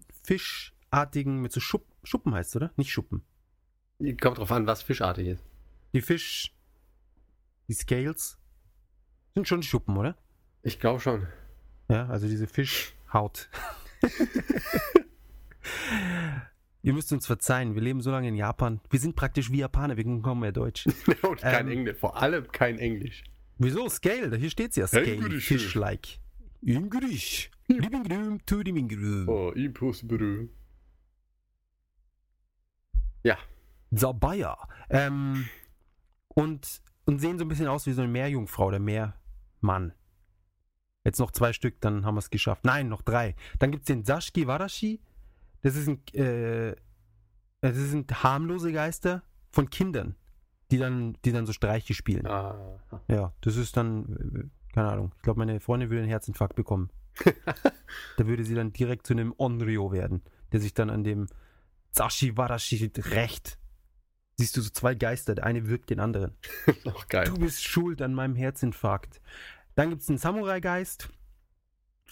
fischartigen, mit so Schupp, Schuppen heißt es, oder? Nicht Schuppen. Kommt drauf an, was fischartig ist. Die Fisch, die Scales sind schon Schuppen, oder? Ich glaube schon. Ja, also diese Fischhaut. Ihr müsst uns verzeihen, wir leben so lange in Japan. Wir sind praktisch wie Japaner, wir können mehr Deutsch. Und kein Ähm. Englisch. Vor allem kein Englisch. Wieso? Scale, hier steht's ja. Scale, Englisch. Fish-like. Englisch. Living room to living room. Oh, impossible. Zabaya. Ähm, und, und sehen so ein bisschen aus wie so eine Meerjungfrau oder Meermann. Jetzt noch zwei Stück, dann haben wir es geschafft. Nein, noch drei. Dann gibt es den Sashiki Warashi. Das ist ein, äh, das sind harmlose Geister von Kindern, die dann, die dann so Streiche spielen. Ah. Ja, das ist dann, äh, keine Ahnung. Ich glaube, meine Freundin würde einen Herzinfarkt bekommen. da würde sie dann direkt zu einem Onryo werden, der sich dann an dem Sashi Warashi rächt. Siehst du so zwei Geister, der eine wirkt den anderen. Auch geil. Du bist schuld an meinem Herzinfarkt. Dann gibt es einen Samurai-Geist.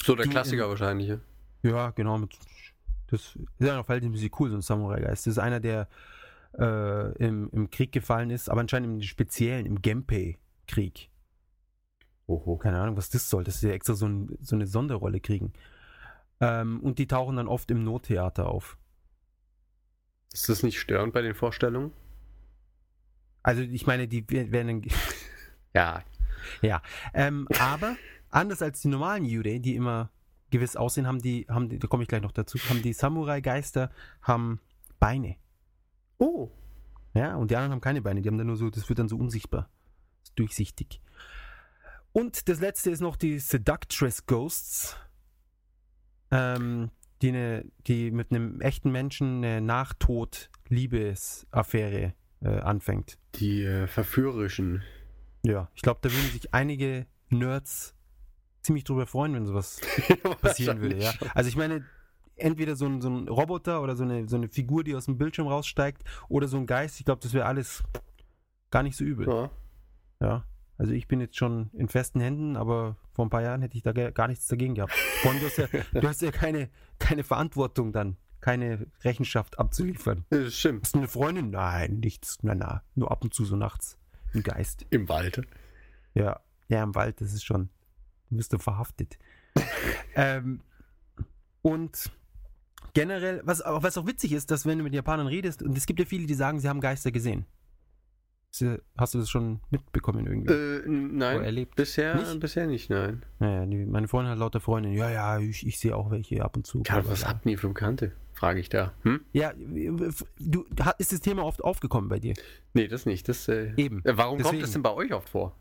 So der Klassiker in- wahrscheinlich. ja. Ja, genau. Mit, das ist ja noch verhältnismäßig cool, so ein Samurai-Geist. Das ist einer, der äh, im, im Krieg gefallen ist, aber anscheinend im Speziellen, im Genpei-Krieg. Oho. keine Ahnung, was das soll, dass sie extra so, ein, so eine Sonderrolle kriegen. Ähm, und die tauchen dann oft im Nottheater auf. Ist das nicht störend bei den Vorstellungen? Also ich meine, die wer- werden dann, Ja. ähm, aber anders als die normalen Yurei, die immer gewiss aussehen, haben die, haben die, da komme ich gleich noch dazu, haben die Samurai-Geister haben Beine. Oh. Ja, und die anderen haben keine Beine, die haben dann nur so, das wird dann so unsichtbar. Durchsichtig. Und das letzte ist noch die Seductress Ghosts, ähm, die, eine, die mit einem echten Menschen eine Nachtod-Liebesaffäre äh, anfängt. Die äh, verführerischen. Ja, ich glaube, da würden sich einige Nerds ziemlich drüber freuen, wenn sowas passieren würde. Ja. Also ich meine, entweder so ein, so ein Roboter oder so eine, so eine Figur, die aus dem Bildschirm raussteigt, oder so ein Geist. Ich glaube, das wäre alles gar nicht so übel. Ja. Ja. Also ich bin jetzt schon in festen Händen, aber vor ein paar Jahren hätte ich da gar nichts dagegen gehabt. Vor du hast ja, du hast ja keine, keine Verantwortung dann, keine Rechenschaft abzuliefern. Das stimmt. Hast du eine Freundin? Nein, nichts. Na, na. Nur ab und zu so nachts. Im Geist. Im Wald. Ja. Ja, im Wald, das ist schon. Du bist du verhaftet. ähm, und generell, was, auch- was auch witzig ist, dass wenn du mit Japanern redest, und es gibt ja viele, die sagen, sie haben Geister gesehen. Hast du das schon mitbekommen irgendwie? Äh, nein. Oder erlebt? Bisher Nicht? bisher nicht, nein. Naja, die, meine Freundin hat lauter Freundinnen. Ja, ja, ich, ich sehe auch welche ab und zu. Ja, was habt ihr für Bekannte? Frage ich da. Hm? Ja, du, ist das Thema oft aufgekommen bei dir? Nee, das nicht. Das, äh, Eben. äh, warum Deswegen. kommt das denn bei euch oft vor?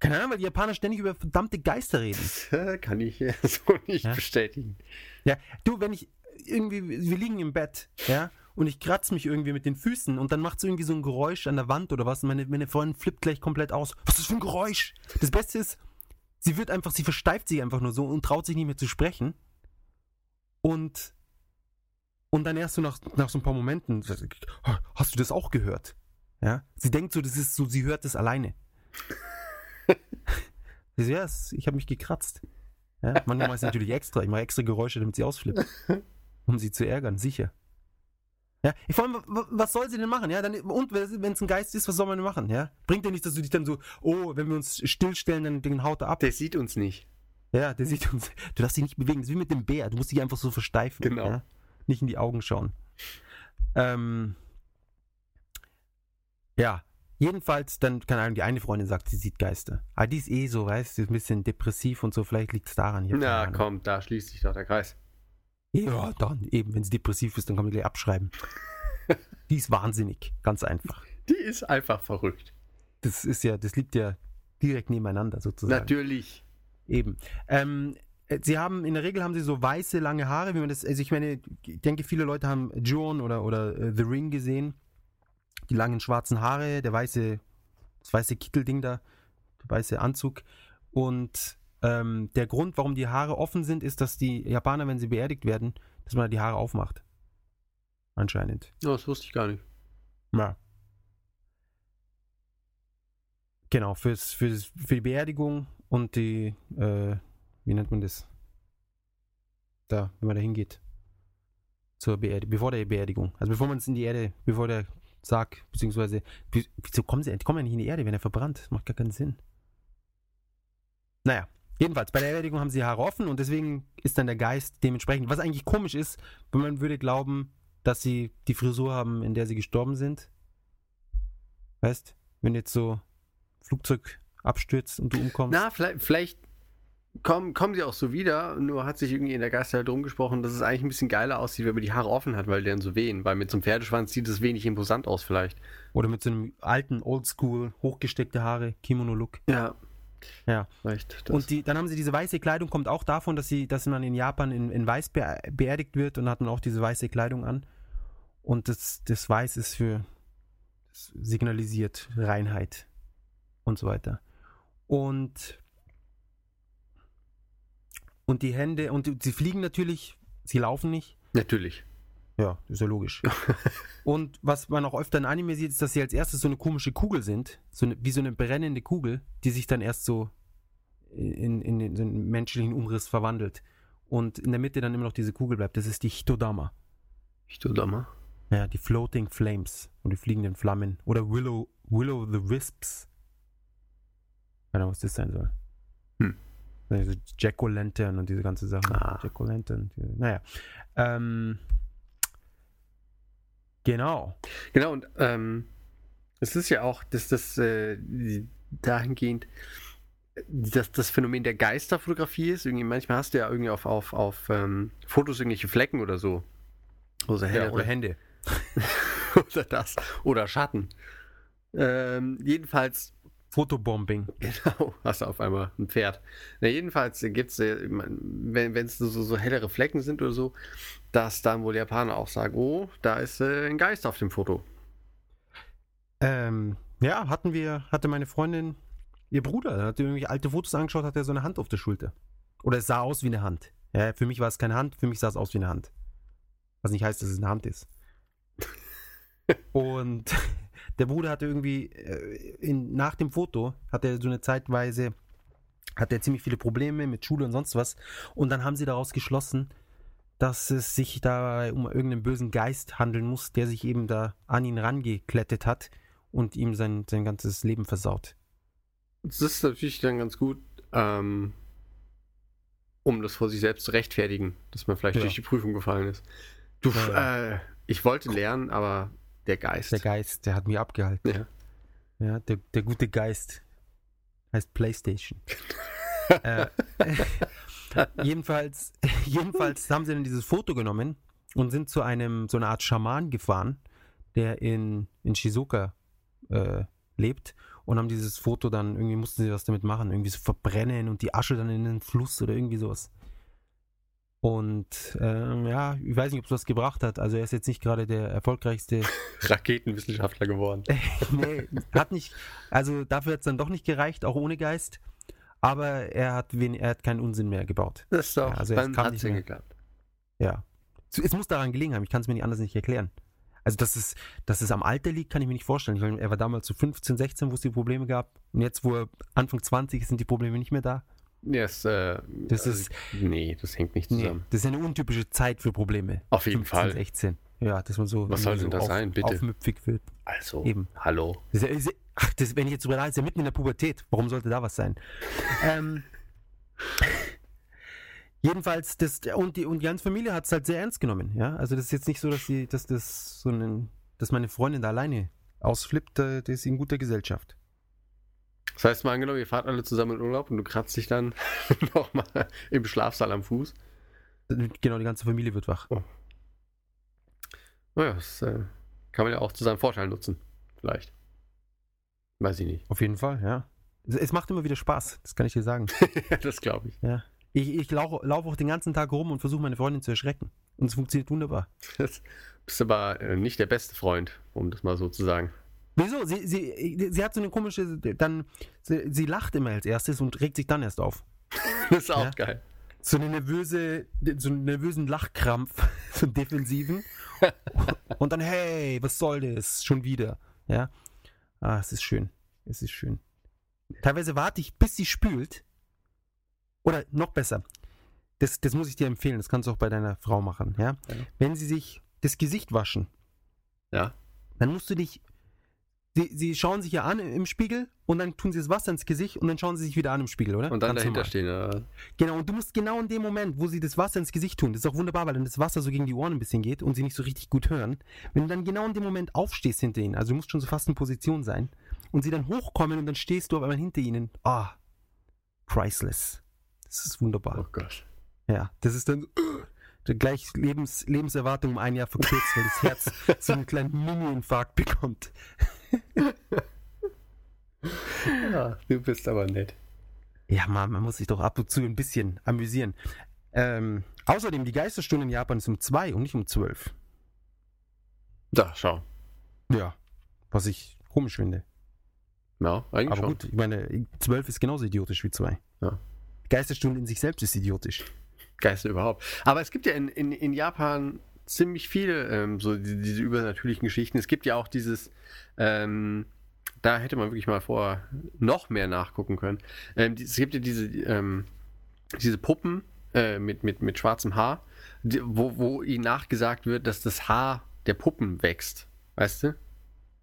Keine Ahnung, weil die Japaner ständig über verdammte Geister reden. Das äh, kann ich äh, so nicht Ja? bestätigen. Ja, du, wenn ich irgendwie, wir liegen im Bett, ja, und ich kratze mich irgendwie mit den Füßen und dann macht es irgendwie so ein Geräusch an der Wand oder was und meine, meine Freundin flippt gleich komplett aus. Was ist das für ein Geräusch? Das Beste ist, sie wird einfach, sie versteift sich einfach nur so und traut sich nicht mehr zu sprechen. Und, und dann erst so nach, nach so ein paar Momenten, hast du das auch gehört? Ja, sie denkt so, das ist so, sie hört das alleine. Ja, es- ich habe mich gekratzt. Ja, manchmal mache ich es natürlich extra. Ich mache extra Geräusche, damit sie ausflippt. Um sie zu ärgern, sicher. Ja, ich vor allem, wa- was soll sie denn machen? Ja, dann, und wenn es ein Geist ist, was soll man denn machen? Ja, bringt ja nichts, dass du dich dann so, oh, wenn wir uns stillstellen, dann den haut er ab. Der sieht uns nicht. Ja, der sieht uns. Du darfst dich nicht bewegen. Das ist wie mit dem Bär. Du musst dich einfach so versteifen. Genau. Ja? Nicht in die Augen schauen. Ähm, ja, jedenfalls, dann, keine Ahnung, die eine Freundin sagt, sie sieht Geister. Aber die ist eh so, weißt du, ist ein bisschen depressiv und so. Vielleicht liegt es daran. Na komm, da schließt sich doch der Kreis. Ja, dann eben, wenn sie depressiv ist, dann kann man gleich abschreiben. die ist wahnsinnig, ganz einfach. Die ist einfach verrückt. Das ist ja, das liegt ja direkt nebeneinander sozusagen. Natürlich. Eben. Ähm, äh, sie haben, in der Regel haben sie so weiße, lange Haare, wie man das, also ich meine, ich denke, viele Leute haben John oder, oder äh, The Ring gesehen. Die langen schwarzen Haare, der weiße, das weiße Kittelding da, der weiße Anzug. Und ähm, der Grund, warum die Haare offen sind, ist, dass die Japaner, wenn sie beerdigt werden, dass man die Haare aufmacht. Anscheinend. Ja, das wusste ich gar nicht. Ja. Genau, fürs, fürs, für die Beerdigung und die, äh, wie nennt man das? Da, wenn man da hingeht. Zur Beerdigung, bevor der Beerdigung. Also bevor man es in die Erde, bevor der Sarg, beziehungsweise, wie- wieso kommen sie, die kommen ja nicht in die Erde, wenn er verbrannt. Das macht gar keinen Sinn. Naja, jedenfalls, bei der Beerdigung haben sie Haare offen und deswegen ist dann der Geist dementsprechend, was eigentlich komisch ist, wenn man würde glauben, dass sie die Frisur haben, in der sie gestorben sind. Weißt, wenn jetzt so Flugzeug abstürzt und du umkommst. Na, vielleicht, vielleicht kommen, kommen sie auch so wieder, nur hat sich irgendwie in der Geisterwelt rumgesprochen, dass es eigentlich ein bisschen geiler aussieht, wenn man die Haare offen hat, weil die dann so wehen. Weil mit so einem Pferdeschwanz sieht es wenig imposant aus, vielleicht. Oder mit so einem alten, oldschool, hochgesteckte Haare, Kimono-Look. Ja. Ja. Vielleicht. Das. Und die, dann haben sie diese weiße Kleidung, kommt auch davon, dass sie, dass man in Japan in, in Weiß be beerdigt wird und hat man auch diese weiße Kleidung an. Und das, das Weiß ist für, das signalisiert Reinheit und so weiter. Und, und die Hände, und sie fliegen natürlich, sie laufen nicht. Natürlich. Ja, ist ja logisch. und was man auch öfter in Anime sieht, ist, dass sie als erstes so eine komische Kugel sind, so eine, wie so eine brennende Kugel, die sich dann erst so in, in, in so einen menschlichen Umriss verwandelt. Und in der Mitte dann immer noch diese Kugel bleibt. Das ist die Hitodama. Ich tu da mal. Ja, die Floating Flames und die fliegenden Flammen. Oder Willow, Willow the Wisps. Keine Ahnung, was das sein soll. Hm. Also Jack-O-Lantern und diese ganze Sache. Ah. Jack-O-Lantern. Naja. Ähm, genau. Genau, und ähm, es ist ja auch, dass das äh, dahingehend, dass das Phänomen der Geisterfotografie ist. Irgendwie, manchmal hast du ja irgendwie auf, auf, auf ähm, Fotos irgendwelche Flecken oder so. Oder, Ja, oder Hände. oder das. Oder Schatten. Ähm, jedenfalls, Fotobombing. genau, hast du auf einmal ein Pferd. Na, jedenfalls gibt es, äh, wenn es so, so hellere Flecken sind oder so, dass dann wohl Japaner auch sagen, oh, da ist äh, ein Geist auf dem Foto. Ähm, ja, hatten wir, hatte meine Freundin, ihr Bruder, der hat irgendwie alte Fotos angeschaut, hat er so eine Hand auf der Schulter. Oder es sah aus wie eine Hand. Ja, für mich war es keine Hand, für mich sah es aus wie eine Hand. Was nicht heißt, dass es eine Hand ist. Und der Bruder hatte irgendwie, äh, in, nach dem Foto, hat er so eine Zeitweise, hat er ziemlich viele Probleme mit Schule und sonst was. Und dann haben sie daraus geschlossen, dass es sich dabei um irgendeinen bösen Geist handeln muss, der sich eben da an ihn rangeklettet hat und ihm sein, sein ganzes Leben versaut. Das ist natürlich dann ganz gut, ähm, um das vor sich selbst zu rechtfertigen, dass man vielleicht Ja. durch die Prüfung gefallen ist. Du, Ja, äh, ich wollte lernen, aber der Geist. Der Geist, der hat mich abgehalten. Ja. Ja, der, der gute Geist heißt PlayStation. äh, jedenfalls, jedenfalls haben sie dann dieses Foto genommen und sind zu einem, so einer Art Schaman gefahren, der in, in Shizuoka äh, lebt und haben dieses Foto dann, irgendwie mussten sie was damit machen, irgendwie so verbrennen und die Asche dann in den Fluss oder irgendwie sowas. Und ähm, ja, ich weiß nicht, ob es was gebracht hat. Also er ist jetzt nicht gerade der erfolgreichste Raketenwissenschaftler geworden. nee, hat nicht, also dafür hat es dann doch nicht gereicht, auch ohne Geist. Aber er hat, wen, er hat keinen Unsinn mehr gebaut. Das ist doch, Ja, also kam hat nicht es geklappt. Ja. Es muss daran gelegen haben, ich kann es mir nicht anders nicht erklären. Also, dass es, dass es am Alter liegt, kann ich mir nicht vorstellen. Meine, er war damals so 15, 16, wo es die Probleme gab. Und jetzt, wo er Anfang 20 ist, sind die Probleme nicht mehr da. Ja, es, äh, Das also, ist- Nee, das hängt nicht Nee, zusammen. das ist eine untypische Zeit für Probleme. Auf jeden 15, Fall. 16. Ja, dass man so, Was soll so denn das auf, sein, bitte? aufmüpfig wird. Also, Eben. hallo. Das ist ach, das, wenn ich jetzt nachdenke, ist ja mitten in der Pubertät. Warum sollte da was sein? ähm, jedenfalls, das, und, die, und ganze Familie hat es halt sehr ernst genommen. Ja? Also das ist jetzt nicht so, dass, sie, dass, das so einen, dass meine Freundin da alleine ausflippt. äh, Die ist in guter Gesellschaft. Das heißt mal angenommen, ihr fahrt alle zusammen in Urlaub und du kratzt dich dann nochmal im Schlafsaal am Fuß. Genau, die ganze Familie wird wach. Naja, das äh, kann man ja auch zu seinem Vorteil nutzen. Vielleicht. Weiß ich nicht. Auf jeden Fall, ja. Es, es macht immer wieder Spaß, das kann ich dir sagen. das glaube ich. Ja. Ich, ich laufe lauf auch den ganzen Tag rum und versuche meine Freundin zu erschrecken. Und es funktioniert wunderbar. Das bist aber äh, nicht der beste Freund, um das mal so zu sagen. Wieso? Sie, sie, sie hat so eine komische, dann, sie, sie lacht immer als erstes und regt sich dann erst auf. Das ist auch Ja. geil. So eine nervöse, so einen nervösen Lachkrampf, so einen defensiven. Und dann, hey, was soll das? Schon wieder. Ja. Ah, es ist schön. Es ist schön. Teilweise warte ich, bis sie spült. Oder noch besser. Das, das muss ich dir empfehlen. Das kannst du auch bei deiner Frau machen. Ja? Ja. Wenn sie sich das Gesicht waschen, Ja. dann musst du dich. Sie, sie schauen sich ja an im Spiegel und dann tun sie das Wasser ins Gesicht und dann schauen sie sich wieder an im Spiegel, oder? Und dann Ganz dahinter normal. stehen. Ja. Genau, und du musst genau in dem Moment, wo sie das Wasser ins Gesicht tun, das ist auch wunderbar, weil dann das Wasser so gegen die Ohren ein bisschen geht und sie nicht so richtig gut hören. Wenn du dann genau in dem Moment aufstehst hinter ihnen, also du musst schon so fast in Position sein, und sie dann hochkommen und dann stehst du auf einmal hinter ihnen, ah, priceless. Das ist wunderbar. Oh Gott. Ja, das ist dann so, gleich Lebens, Lebenserwartung um ein Jahr verkürzt, weil das Herz so einen kleinen Mini-Infarkt bekommt. Ja, du bist aber nett. Ja, man, man muss sich doch ab und zu ein bisschen amüsieren. Ähm, außerdem, die Geisterstunde in Japan ist um zwei und nicht um zwölf. Da, schau. Ja, was ich komisch finde. Ja, eigentlich Aber schon. gut, ich meine, zwölf ist genauso idiotisch wie zwei. Ja. Geisterstunde in sich selbst ist idiotisch. Geister überhaupt. Aber es gibt ja in, in, in Japan ziemlich viele ähm, so die, diese übernatürlichen Geschichten. Es gibt ja auch dieses, ähm, da hätte man wirklich mal vorher noch mehr nachgucken können. Ähm, die, es gibt ja diese, ähm, diese Puppen äh, mit, mit, mit schwarzem Haar, die, wo, wo ihnen nachgesagt wird, dass das Haar der Puppen wächst. Weißt du?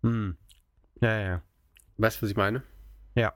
Hm. Ja, ja, ja. Weißt du, was ich meine? Ja.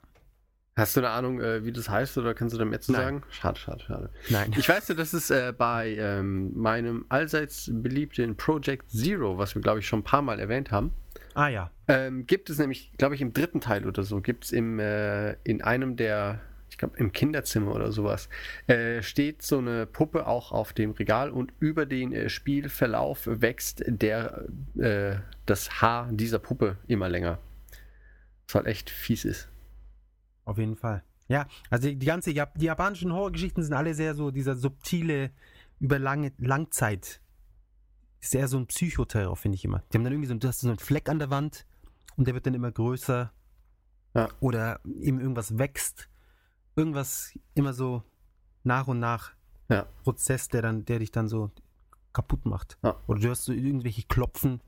Hast du eine Ahnung, äh, wie das heißt oder kannst du da mehr zu Nein. sagen? Schade, schade, schade. Nein. Ich weiß nur, dass es äh, bei ähm, meinem allseits beliebten Project Zero, was wir glaube ich schon ein paar Mal erwähnt haben, Ah ja. ähm, gibt es nämlich, glaube ich, im dritten Teil oder so, gibt es äh, in einem der, ich glaube, im Kinderzimmer oder sowas, äh, steht so eine Puppe auch auf dem Regal und über den äh, Spielverlauf wächst der, äh, das Haar dieser Puppe immer länger. Was halt echt fies ist. Auf jeden Fall. Ja, also die ganze Jap die japanischen Horrorgeschichten sind alle sehr so dieser subtile über lange Langzeit ist eher so ein Psychoterror finde ich immer. Die haben dann irgendwie so, du hast so einen Fleck an der Wand und der wird dann immer größer Ja. oder eben irgendwas wächst, irgendwas immer so nach und nach Ja. Prozess, der dann der dich dann so kaputt macht. Ja. Oder du hörst so irgendwelche Klopfen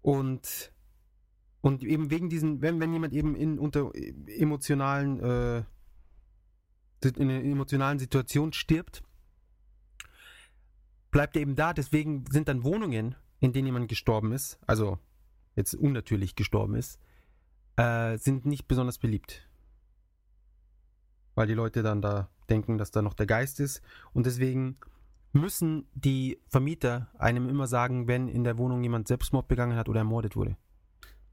und und eben wegen diesen, wenn, wenn jemand eben in unter emotionalen, äh, in einer emotionalen Situation stirbt, bleibt er eben da. Deswegen sind dann Wohnungen, in denen jemand gestorben ist, also jetzt unnatürlich gestorben ist, äh, sind nicht besonders beliebt. Weil die Leute dann da denken, dass da noch der Geist ist. Und deswegen müssen die Vermieter einem immer sagen, wenn in der Wohnung jemand Selbstmord begangen hat oder ermordet wurde.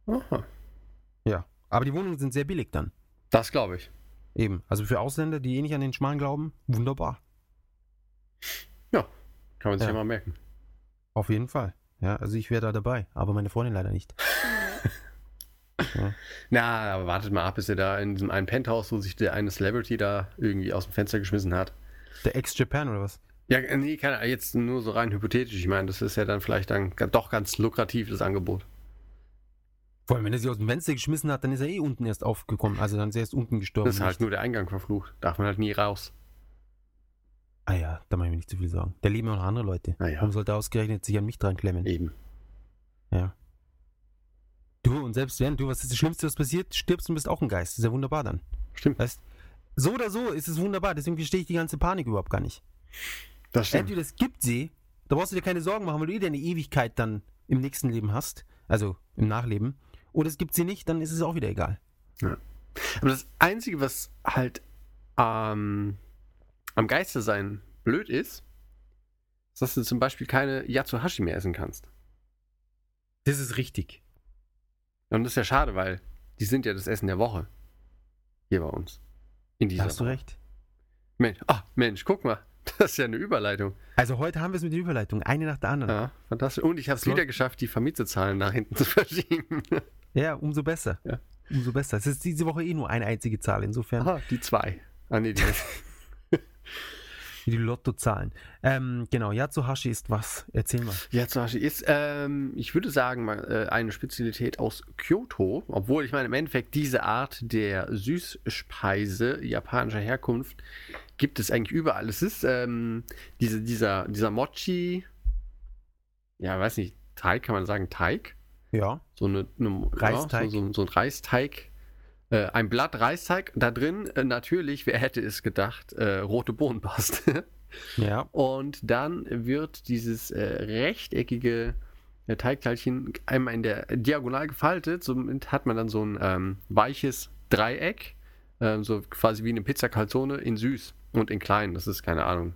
Aha. Ja. Aber die Wohnungen sind sehr billig dann. Das glaube ich. Eben. Also für Ausländer, die eh nicht an den Schmarrn glauben, wunderbar. Kann man sich ja, Ja. mal merken. Auf jeden Fall. Ja, also ich wäre da dabei, aber meine Freundin leider nicht. Na, aber wartet mal ab, bis er da in diesem einen Penthouse, wo sich der eine Celebrity da irgendwie aus dem Fenster geschmissen hat. Der Ex-Japan oder was? Ja, nee, kann, jetzt nur so rein hypothetisch. Ich meine, das ist ja dann vielleicht dann doch ganz lukrativ, das Angebot. Vor allem, wenn er sich aus dem Fenster geschmissen hat, dann ist er eh unten erst aufgekommen. Also dann ist er erst unten gestorben. Das ist halt nicht- nur der Eingang verflucht. Darf man halt nie raus. Ah ja, da mache ich mir nicht zu viel sagen. Da leben ja noch andere Leute. Na ja. Warum sollte er ausgerechnet sich an mich dran klemmen? Eben. Ja. Du, und selbst wenn du, was ist das Schlimmste, was passiert? Stirbst und bist auch ein Geist. Das ist ja wunderbar dann. Stimmt. Weißt so oder so ist es wunderbar. Deswegen verstehe ich die ganze Panik überhaupt gar nicht. Das stimmt. Entweder es gibt sie, da brauchst du dir keine Sorgen machen, weil du eh deine Ewigkeit dann im nächsten Leben hast. Also im Nachleben. Oder es gibt sie nicht, dann ist es auch wieder egal. Aber das Einzige, was halt ähm, am Geiste sein blöd ist, ist, dass du zum Beispiel keine Yatsuhashi mehr essen kannst. Das ist richtig. Und das ist ja schade, weil die sind ja das Essen der Woche. Hier bei uns. In Da dieser hast du recht. Mensch, ah, Mensch, guck mal. Das ist ja eine Überleitung. Also heute haben wir es mit der Überleitung, eine nach der anderen. Ja, fantastisch. Und ich habe es wieder geschafft, die Vermieterzahlen nach hinten zu verschieben. Ja, umso besser. Ja. Umso besser. Es ist diese Woche eh nur eine einzige Zahl, insofern Aha, die zwei. Ah, nee, die die Lottozahlen. Ähm, genau, Yatsuhashi ist was? Erzähl mal. Yatsuhashi ist, ähm, ich würde sagen, mal, äh, eine Spezialität aus Kyoto, obwohl ich meine, im Endeffekt diese Art der Süßspeise japanischer Herkunft gibt es eigentlich überall. Es ist ähm, diese, dieser, dieser Mochi, ja, weiß nicht, Teig, kann man sagen, Teig? Ja. So eine, eine Reisteig. Ja, so, so, ein Reisteig Äh, ein Blatt Reisteig, da drin äh, natürlich, wer hätte es gedacht, äh, rote Bohnenpaste. Ja. Und dann wird dieses äh, rechteckige äh, Teigteilchen einmal in der Diagonal gefaltet. Somit hat man dann so ein ähm, weiches Dreieck, ähm, so quasi wie eine Pizza Calzone in süß und in klein. Das ist keine Ahnung.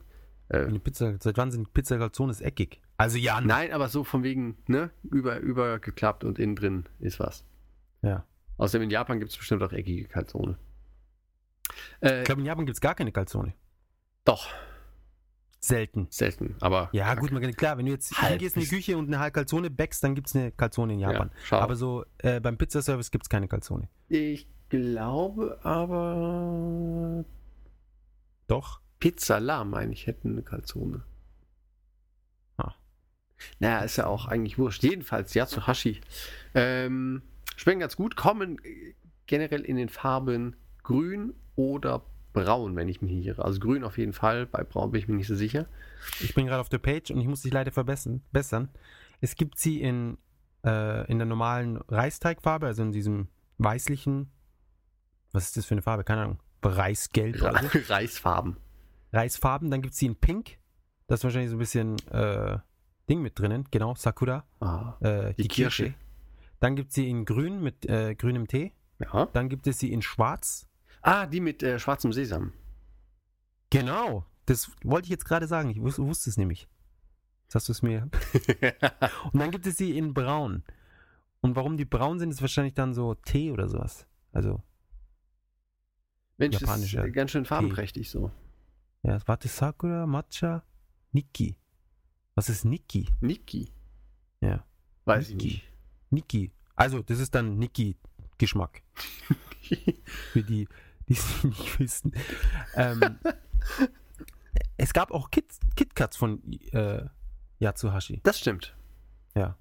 Äh, Pizza, seit wann sind Pizza Calzones eckig? Also ja, nein, aber so von wegen, ne, über, übergeklappt und innen drin ist was. Ja. Außerdem in Japan gibt es bestimmt auch eckige Calzone. Äh, Ich glaube, in Japan gibt es gar keine Calzone. doch, Selten. selten, aber. Ja, gut, man kann, klar, wenn du jetzt Halb hingehst in die Küche und eine halbe Calzone backst, dann gibt es eine Calzone in Japan. Ja. Aber so äh, beim Pizzaservice gibt es keine Calzone. Ich glaube aber. Doch. Pizza meine ich, hätten eine Calzone. Ah. Naja, ist ja auch eigentlich wurscht. Jedenfalls, Yatsuhashi. Ähm, schmecken ganz gut, kommen generell in den Farben grün oder braun, wenn ich mich nicht irre. Also grün auf jeden Fall, bei braun bin ich mir nicht so sicher. Ich bin gerade auf der Page und ich muss dich leider verbessern. Bessern. Es gibt sie in, äh, in der normalen Reisteigfarbe, also in diesem weißlichen. Was ist das für eine Farbe? Keine Ahnung. Reisgelb oder so. Reisfarben. Reisfarben. Dann gibt es sie in Pink. Das ist wahrscheinlich so ein bisschen äh, Ding mit drinnen. Genau, Sakura. Ah, Äh, die, Die Kirsche. Kirsche. Dann gibt es sie in Grün mit äh, grünem Tee. ja. Dann gibt es sie in Schwarz. Ah, die mit äh, schwarzem Sesam. Genau. Das wollte ich jetzt gerade sagen. Ich wus wusste es nämlich. Jetzt hast du es mir. Und dann gibt es sie in Braun. Und warum die braun sind, ist wahrscheinlich dann so Tee oder sowas. Also, Mensch, ist ganz schön farbenprächtig so. Ja, warte, Sakura, Matcha, Nikki. Was ist Nikki? Niki. Ja. Weiß Niki. ich nicht. Nikki. Also, das ist dann Nikki-Geschmack. Für die, die es nicht wissen. Ähm, es gab auch Kit KitKats von äh, Yatsuhashi. Das stimmt. Ja.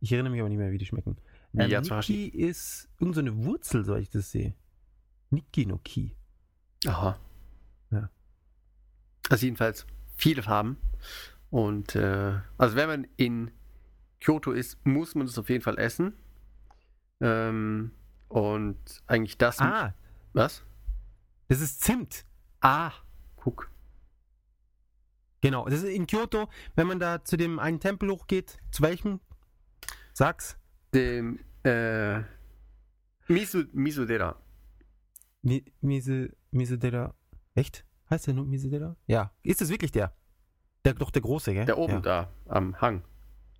Ich erinnere mich aber nicht mehr, wie die schmecken. Ähm, Yatsuhashi? Nikki ist irgendeine so Wurzel, soll ich das sehe. Nikki no Ki. Aha. Also jedenfalls viele Farben. Und äh, also wenn man in Kyoto ist, muss man es auf jeden Fall essen. Ähm, und eigentlich das. Ah, Was? das ist Zimt. Ah, guck. Genau. Das ist in Kyoto, wenn man da zu dem einen Tempel hochgeht. Zu welchem? Sag's. Dem äh, Misu, Misudera. Mi Mise, Misedera. Echt? Heißt der nur Misedera? Ja. Ist das wirklich der? Der doch der große, gell? Der oben ja. da am Hang.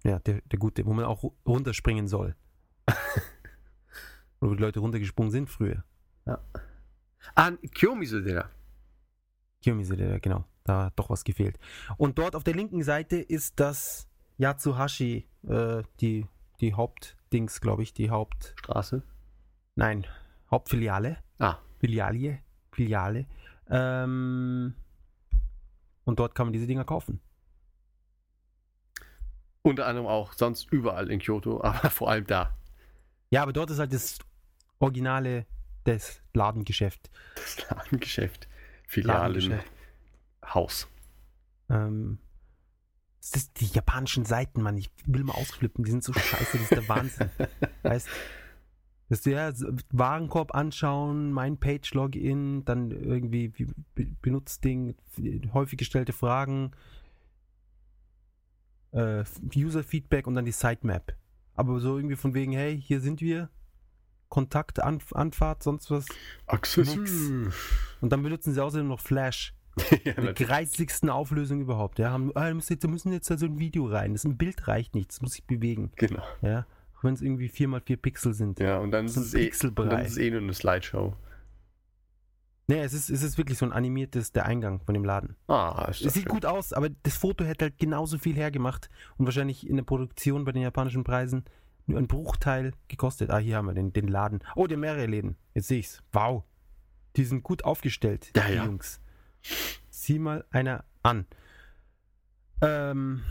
Ja, der, der gute, wo man auch ru- runterspringen soll. Wo die Leute runtergesprungen sind früher. Ah, Kyomisudera. Kiyomisedera, genau. Da hat doch was gefehlt. Und dort auf der linken Seite ist das Yatsuhashi, äh, die, die Hauptdings, glaube ich, die Haupt... Straße. Nein, Hauptfiliale. Ah. Filialie. Filiale. Ähm, und dort kann man diese Dinger kaufen. Unter anderem auch sonst überall in Kyoto, aber vor allem da. Ja, aber dort ist halt das Originale des Ladengeschäft. Das Ladengeschäft. Filialen. Haus. Ähm, das ist die japanischen Seiten, Mann. Ich will mal ausflippen. Die sind so scheiße, das ist der Wahnsinn. weißt du ja so Warenkorb anschauen, mein Page-Login, dann irgendwie wie, be- benutzt Ding, häufig gestellte Fragen, äh, User-Feedback und dann die Sitemap. Aber so irgendwie von wegen, hey, hier sind wir, Kontakt, Anf Anfahrt, sonst was. Access. Und dann benutzen sie außerdem noch Flash. ja, Die greizigsten Auflösung überhaupt. Ja, haben, ah, da müssen jetzt, da müssen jetzt also ein Video rein. Das ein Bild reicht nicht, das muss sich bewegen. genau. Ja, wenn es irgendwie 4x4 Pixel sind. Ja, und dann ist, So es eh, dann ist es eh nur eine Slideshow. Nee, es ist, es ist wirklich so ein animiertes, der Eingang von dem Laden. Ah, ist Es das sieht schön. gut aus, aber das Foto hätte halt genauso viel hergemacht und wahrscheinlich in der Produktion bei den japanischen Preisen nur ein Bruchteil gekostet. Ah, hier haben wir den, den Laden. Oh, der mehrere Läden. Jetzt sehe ich's. Wow. Die sind gut aufgestellt, Ja, die ja. Jungs. Sieh mal einer an. Ähm,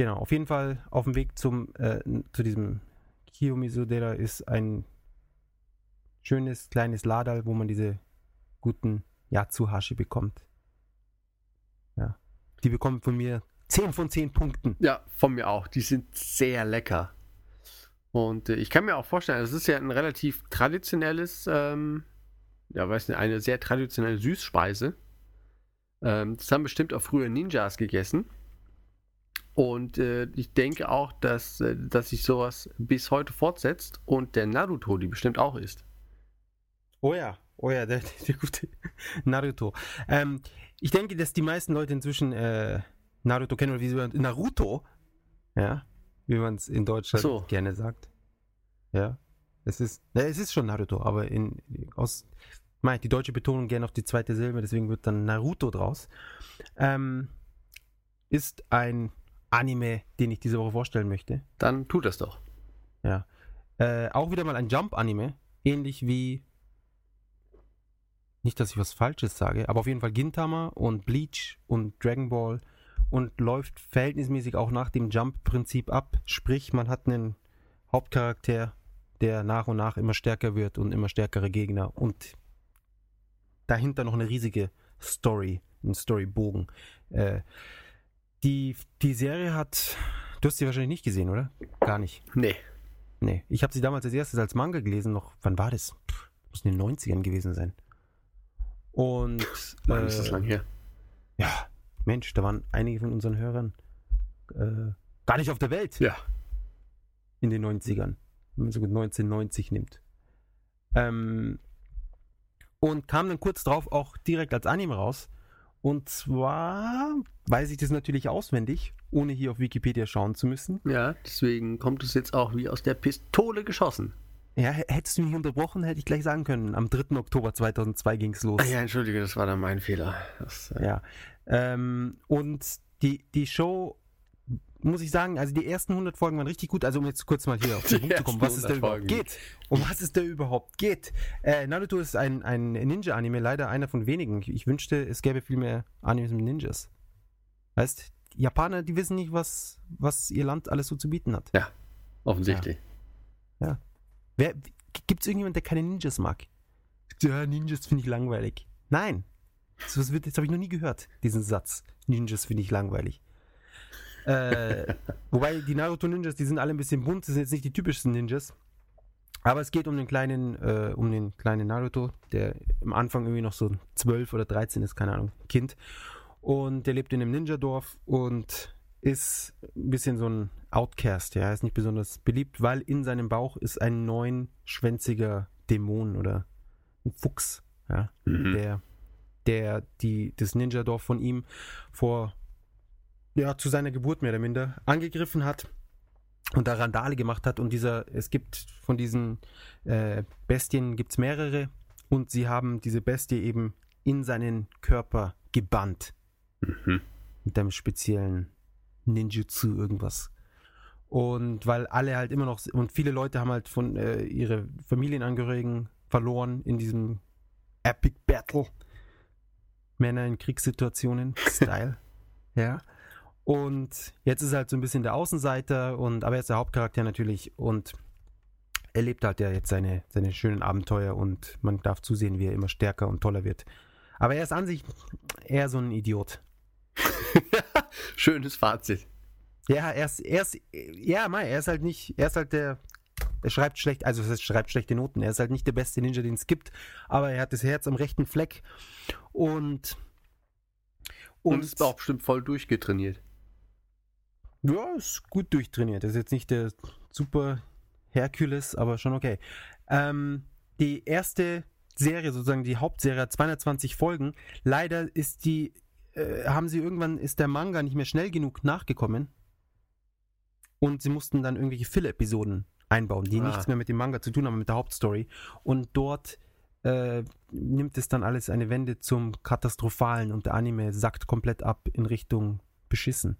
genau, auf jeden Fall auf dem Weg zum, äh, zu diesem Kiyomisudera ist ein schönes kleines Ladal, wo man diese guten Yatsuhashi bekommt. Ja. Die bekommen von mir 10 von 10 Punkten. Ja, von mir auch. Die sind sehr lecker. Und äh, ich kann mir auch vorstellen, es ist ja ein relativ traditionelles, ähm, ja, weiß nicht, eine sehr traditionelle Süßspeise. Ähm, das haben bestimmt auch früher Ninjas gegessen. Und äh, ich denke auch, dass, äh, dass sich sowas bis heute fortsetzt und der Naruto die bestimmt auch ist. Oh ja, oh ja, der, der gute Naruto. Ähm, ich denke, dass die meisten Leute inzwischen äh, Naruto kennen oder wie sie Naruto, ja, wie man es in Deutschland so. gerne sagt. Ja, es ist, ja, es ist schon Naruto, aber in, aus, mein, die deutsche Betonung gerne auf die zweite Silbe, deswegen wird dann Naruto draus. Ähm, ist ein Anime, den ich diese Woche vorstellen möchte. Dann tut das doch. Ja. Äh, auch wieder mal ein Jump-Anime, ähnlich wie. Nicht, dass ich was Falsches sage, aber auf jeden Fall Gintama und Bleach und Dragon Ball und läuft verhältnismäßig auch nach dem Jump-Prinzip ab. Sprich, man hat einen Hauptcharakter, der nach und nach immer stärker wird und immer stärkere Gegner und dahinter noch eine riesige Story, ein Storybogen. Äh, die, die Serie hat, du hast sie wahrscheinlich nicht gesehen, oder? Gar nicht. Nee. Nee. Ich habe sie damals als erstes als Manga gelesen, noch, wann war das? Puh, muss in den 90ern gewesen sein. Und. Wann äh, ist das lang her? Ja, Mensch, da waren einige von unseren Hörern äh, gar nicht auf der Welt. Ja. In den 90ern. Wenn man so 1990 nimmt. Ähm, und kam dann kurz drauf auch direkt als Anime raus. Und zwar weiß ich das natürlich auswendig, ohne hier auf Wikipedia schauen zu müssen. Ja, deswegen kommt es jetzt auch wie aus der Pistole geschossen. Ja, hättest du mich unterbrochen, hätte ich gleich sagen können. Am 3. Oktober 2002 ging es los. Ah ja, entschuldige, das war dann mein Fehler. Das, äh ja. Ähm, und die, die Show muss ich sagen, also die ersten 100 Folgen waren richtig gut. Also um jetzt kurz mal hier auf den Punkt zu kommen, was es da überhaupt geht. Um was es da überhaupt geht. Äh, Naruto ist ein, ein Ninja-Anime, leider einer von wenigen. Ich wünschte, es gäbe viel mehr Animes mit Ninjas. Heißt, Japaner, die wissen nicht, was, was ihr Land alles so zu bieten hat. Ja, offensichtlich. Ja. ja. Gibt es irgendjemand, der keine Ninjas mag? Ja, Ninjas finde ich langweilig. Nein. Das, das habe ich noch nie gehört, diesen Satz. Ninjas finde ich langweilig. Äh, wobei die Naruto Ninjas, die sind alle ein bisschen bunt, das sind jetzt nicht die typischsten Ninjas. Aber es geht um den kleinen, äh, um den kleinen Naruto, der am Anfang irgendwie noch so 12 oder 13 ist, keine Ahnung, Kind. Und der lebt in einem Ninja-Dorf und ist ein bisschen so ein Outcast, ja, er ist nicht besonders beliebt, weil in seinem Bauch ist ein neunschwänziger Dämon oder ein Fuchs, ja, mhm. der, der die, das Ninja-Dorf von ihm vor ja, zu seiner Geburt mehr oder minder angegriffen hat und da Randale gemacht hat. Und dieser, es gibt von diesen äh, Bestien gibt es mehrere und sie haben diese Bestie eben in seinen Körper gebannt. Mhm. Mit einem speziellen Ninjutsu irgendwas. Und weil alle halt immer noch, und viele Leute haben halt von äh, ihre Familienangehörigen verloren in diesem Epic Battle. Männer in Kriegssituationen, Style. ja. Und jetzt ist er halt so ein bisschen der Außenseiter und aber er ist der Hauptcharakter natürlich und er lebt halt ja jetzt seine, seine schönen Abenteuer und man darf zusehen, wie er immer stärker und toller wird. Aber er ist an sich eher so ein Idiot. Schönes Fazit. Ja, er ist, er ist, ja, Mai, er ist halt nicht, er ist halt der, er schreibt schlecht, also er schreibt schlechte Noten. Er ist halt nicht der beste Ninja, den es gibt, aber er hat das Herz am rechten Fleck und und, und ist auch bestimmt voll durchgetrainiert. Ja, ist gut durchtrainiert. Das ist jetzt nicht der super Herkules, aber schon okay. Ähm, die erste Serie, sozusagen die Hauptserie, hat 220 Folgen. Leider ist die, äh, haben sie irgendwann, ist der Manga nicht mehr schnell genug nachgekommen. Und sie mussten dann irgendwelche Fill-Episoden einbauen, die ah. nichts mehr mit dem Manga zu tun haben, mit der Hauptstory. Und dort äh, nimmt es dann alles eine Wende zum Katastrophalen und der Anime sackt komplett ab in Richtung beschissen.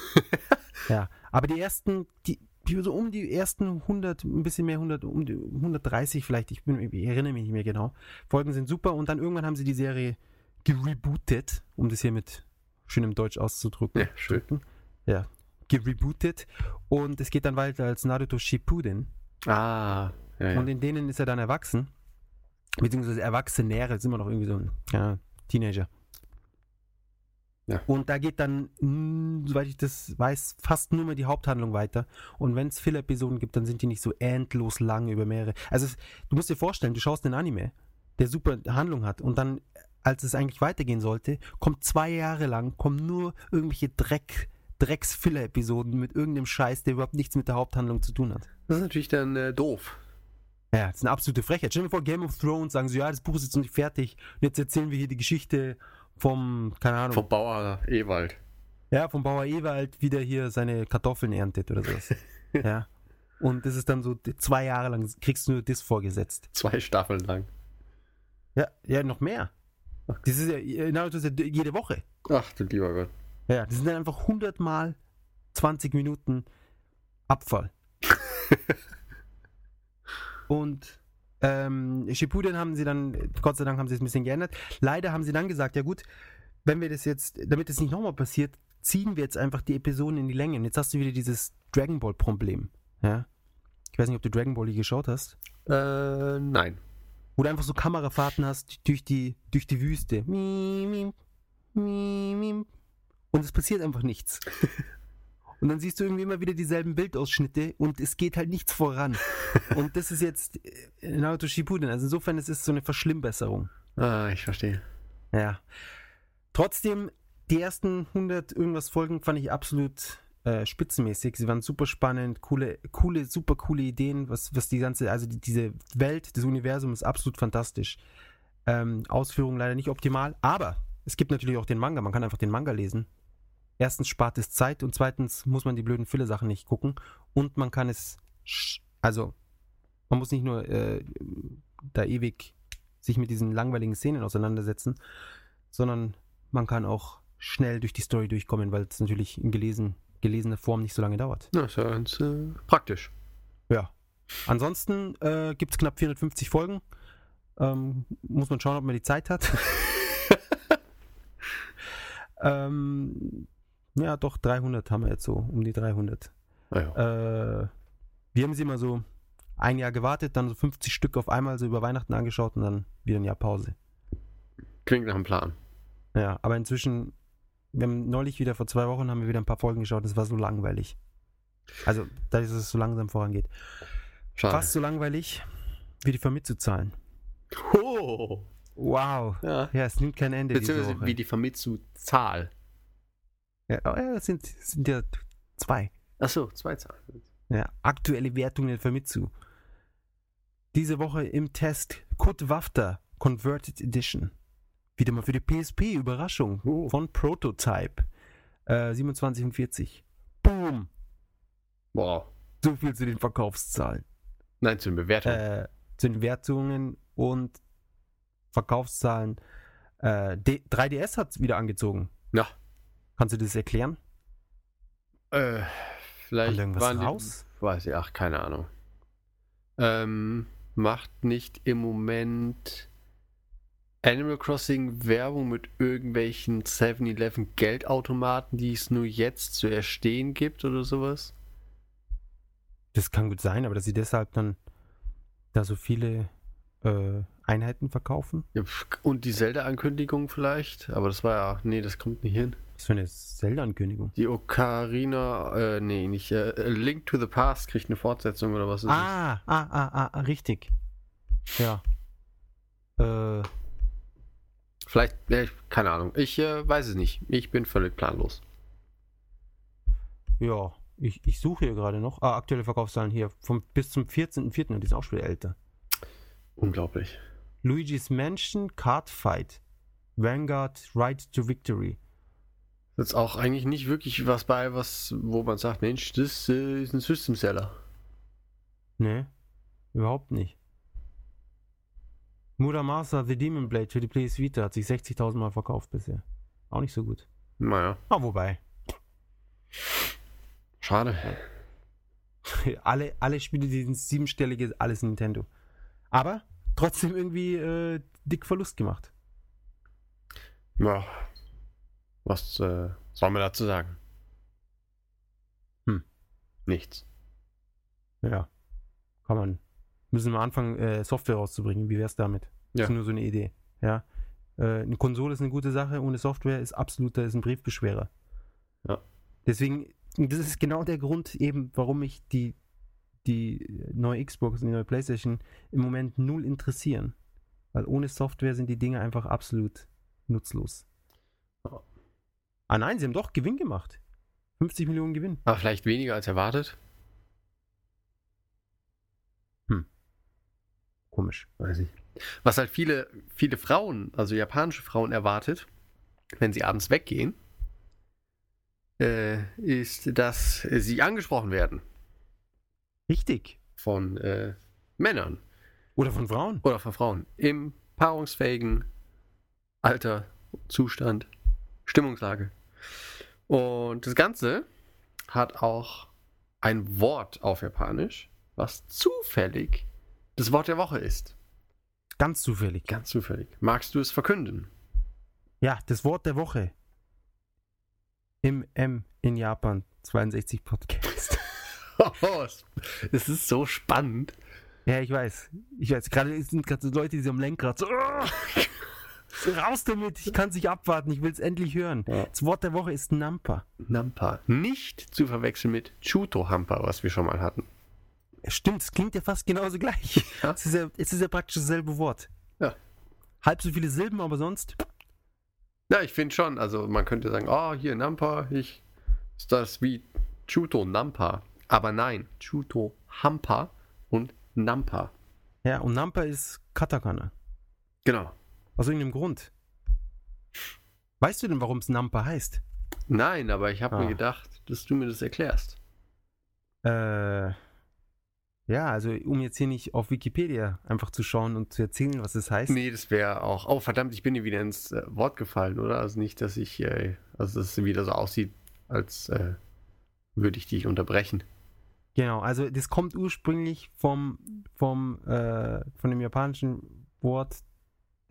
ja, aber die ersten, die, so um die ersten 100, ein bisschen mehr 100, um die 130 vielleicht, ich, bin, ich erinnere mich nicht mehr genau. Folgen sind super und dann irgendwann haben sie die Serie gerebootet, um das hier mit schönem Deutsch auszudrücken. Ja, schön. Ja, gerebootet und es geht dann weiter als Naruto Shippuden. Ah, ja, ja. Und in denen ist er dann erwachsen, beziehungsweise Erwachsenere, sind immer noch irgendwie so ein ja, Teenager. Ja. Und da geht dann, mh, soweit ich das weiß, fast nur mehr die Haupthandlung weiter. Und wenn es Filler-Episoden gibt, dann sind die nicht so endlos lang über mehrere. Also es, du musst dir vorstellen, du schaust einen Anime, der super Handlung hat und dann, als es eigentlich weitergehen sollte, kommt zwei Jahre lang, kommen nur irgendwelche Dreck, Drecks-Filler-Episoden mit irgendeinem Scheiß, der überhaupt nichts mit der Haupthandlung zu tun hat. Das ist natürlich dann äh, doof. Ja, das ist eine absolute Frechheit. Stell dir vor, Game of Thrones sagen sie, ja, das Buch ist jetzt noch nicht fertig. Und jetzt erzählen wir hier die Geschichte vom, keine Ahnung, Vom Bauer Ewald. ja, vom Bauer Ewald, wie der hier seine Kartoffeln erntet oder sowas. ja. Und das ist dann so zwei Jahre lang, kriegst du nur das vorgesetzt. Zwei Staffeln lang. Ja, ja, noch mehr. Das ist ja, Naruto ist ja jede Woche. Ach du lieber Gott. Ja, das sind dann einfach 100 mal 20 Minuten Abfall. Und ähm, Shippuden haben sie dann, Gott sei Dank haben sie es ein bisschen geändert. Leider haben sie dann gesagt, ja gut, wenn wir das jetzt, damit es nicht nochmal passiert, ziehen wir jetzt einfach die Episoden in die Länge. Und jetzt hast du wieder dieses Dragon Ball Problem. Ja? Ich weiß nicht, ob du Dragon Ball hier geschaut hast. Äh, nein. Wo du einfach so Kamerafahrten hast durch die, durch die Wüste. Und es passiert einfach nichts. Und dann siehst du irgendwie immer wieder dieselben Bildausschnitte und es geht halt nichts voran. Und das ist jetzt äh, Naruto Shippuden. Also insofern es ist so eine Verschlimmbesserung. Ah, ich verstehe. Ja. Trotzdem, die ersten 100 irgendwas Folgen fand ich absolut äh, spitzenmäßig. Sie waren super spannend, coole, coole, super coole Ideen, was, was die ganze, also die, diese Welt, das Universum ist absolut fantastisch. Ähm, Ausführung leider nicht optimal, aber es gibt natürlich auch den Manga. Man kann einfach den Manga lesen. Erstens spart es Zeit und zweitens muss man die blöden Fille-Sachen nicht gucken und man kann es, also man muss nicht nur äh, da ewig sich mit diesen langweiligen Szenen auseinandersetzen, sondern man kann auch schnell durch die Story durchkommen, weil es natürlich in gelesen, gelesener Form nicht so lange dauert. Na, ist ja ganz äh, praktisch. Ja. Ansonsten äh, gibt es knapp 450 Folgen. Ähm, muss man schauen, ob man die Zeit hat. ähm, ja, doch, 300 haben wir jetzt so, um die 300. Naja. Äh, wir haben sie immer so ein Jahr gewartet, dann so 50 Stück auf einmal so über Weihnachten angeschaut und dann wieder ein Jahr Pause. Klingt nach einem Plan. Ja, aber inzwischen, wir haben neulich wieder, vor zwei Wochen haben wir wieder ein paar Folgen geschaut, das war so langweilig. Also, da ist es so langsam vorangeht. Schade. Fast so langweilig wie die Vermitzu-Zahlen. Oh. Wow. Ja. Ja, es nimmt kein Ende. Beziehungsweise wie die Famitsu-Zahl. Ja, oh ja, das sind, sind ja zwei. Achso, zwei Zahlen. Ja, aktuelle Wertungen der Famitsu. Diese Woche im Test Kut Wafter Converted Edition. Wieder mal für die PSP, Überraschung. Oh. Von Prototype. Äh, 27 und 40. Boom. Wow. So viel zu den Verkaufszahlen. Nein, zu den Bewertungen. Äh, zu den Wertungen und Verkaufszahlen. Äh, D 3DS hat es wieder angezogen. Ja. Kannst du das erklären? Äh, vielleicht irgendwas waren die, raus? Weiß ich, ach, keine Ahnung. Ähm, macht nicht im Moment Animal Crossing Werbung mit irgendwelchen 7-Eleven Geldautomaten, die es nur jetzt zu erstehen gibt oder sowas? Das kann gut sein, aber dass sie deshalb dann da so viele äh, Einheiten verkaufen? Ja, Und die Zelda-Ankündigung vielleicht? Aber das war ja, nee, das kommt nicht hin. Was für eine Zelda-Ankündigung. Die Ocarina, äh, nee, nicht, äh, Link to the Past kriegt eine Fortsetzung oder was ist Ah, ah, ah, ah, ah, richtig. Ja. Äh? Vielleicht, äh, keine Ahnung. Ich äh, weiß es nicht. Ich bin völlig planlos. ja. Ich, ich suche hier gerade noch. Ah, aktuelle Verkaufszahlen hier. Vom, bis zum 14.04. und die sind auch schon älter. Unglaublich. Luigi's Mansion, Card Fight. Vanguard, Ride to Victory. Jetzt auch eigentlich nicht wirklich was bei, was, wo man sagt, Mensch, das äh, ist ein System Seller. Nee, überhaupt nicht. Muramasa The Demon Blade für die PS Vita hat sich 60.000 Mal verkauft bisher. Auch nicht so gut. Naja, Ah, wobei. schade. alle, alle Spiele, die sind siebenstellige, alles Nintendo. Aber trotzdem irgendwie äh, dick Verlust gemacht. Ja. Was äh, soll man dazu sagen? Hm. Nichts. Ja. Kann man. Müssen wir anfangen, äh, Software rauszubringen. Wie wär's damit? Ja. Das ist nur so eine Idee. Ja. Äh, eine Konsole ist eine gute Sache, ohne Software ist absoluter, ist ein Briefbeschwerer. Ja. Deswegen, das ist genau der Grund eben, warum mich die, die neue Xbox und die neue Playstation im Moment null interessieren. Weil ohne Software sind die Dinge einfach absolut nutzlos. Ah nein, sie haben doch Gewinn gemacht. 50 Millionen Gewinn. Aber vielleicht weniger als erwartet. Komisch. Weiß ich. Was halt viele, viele Frauen, also japanische Frauen erwartet, wenn sie abends weggehen, äh, ist, dass sie angesprochen werden Richtig. von äh, Männern Oder von Frauen. oder von Frauen im paarungsfähigen Alter, Zustand, Stimmungslage. Und das Ganze hat auch ein Wort auf Japanisch, was zufällig das Wort der Woche ist. Ganz zufällig. Ganz zufällig. Magst du es verkünden? Ja, das Wort der Woche. Im M in Japan 62 Podcast. Es ist so spannend. ja, ich weiß. Ich weiß. Gerade sind gerade so Leute, die am Lenkrad so. "Oh, so raus damit, ich kann es nicht abwarten, ich will es endlich hören. Ja. Das Wort der Woche ist Nampa. Nampa. Nicht zu verwechseln mit Chuto-Hampa, was wir schon mal hatten. Stimmt, es klingt ja fast genauso gleich. Ja. Es, ist ja, es ist ja praktisch dasselbe Wort. Ja. Halb so viele Silben, aber sonst. Ja, ich finde schon. Also man könnte sagen, oh, hier Nampa, ich ist das wie Chuto Nampa. Aber nein, Chuto Hampa und Nampa. Ja, und Nampa ist Katakana. Genau. Aus irgendeinem Grund. Weißt du denn, warum es Nampa heißt? Nein, aber ich habe Ah. mir gedacht, dass du mir das erklärst. Äh, ja, also um jetzt hier nicht auf Wikipedia einfach zu schauen und zu erzählen, was es heißt. Nee, das wäre auch. Oh, verdammt, ich bin dir wieder ins äh, Wort gefallen, oder? Also nicht, dass ich, äh, also dass es wieder so aussieht, als äh, würde ich dich unterbrechen. Genau, also das kommt ursprünglich vom, vom, äh, von dem japanischen Wort,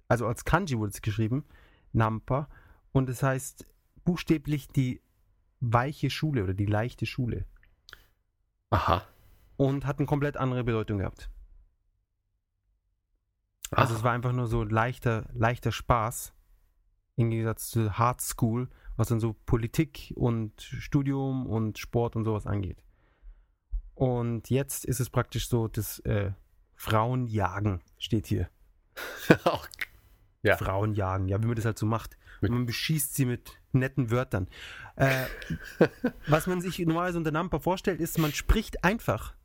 also als Kanji wurde es geschrieben, Nampa, und es heißt buchstäblich die weiche Schule oder die leichte Schule Aha. und hat eine komplett andere Bedeutung gehabt. Also es war einfach nur so leichter, leichter Spaß im Gegensatz zu Hard School, was dann so Politik und Studium und Sport und sowas angeht. Und jetzt ist es praktisch so, das äh, Frauenjagen steht hier. Ja. Frauenjagen, ja, wie man das halt so macht. Und man beschießt sie mit netten Wörtern. Äh, was man sich normalerweise unter Nampa vorstellt, ist, man spricht einfach.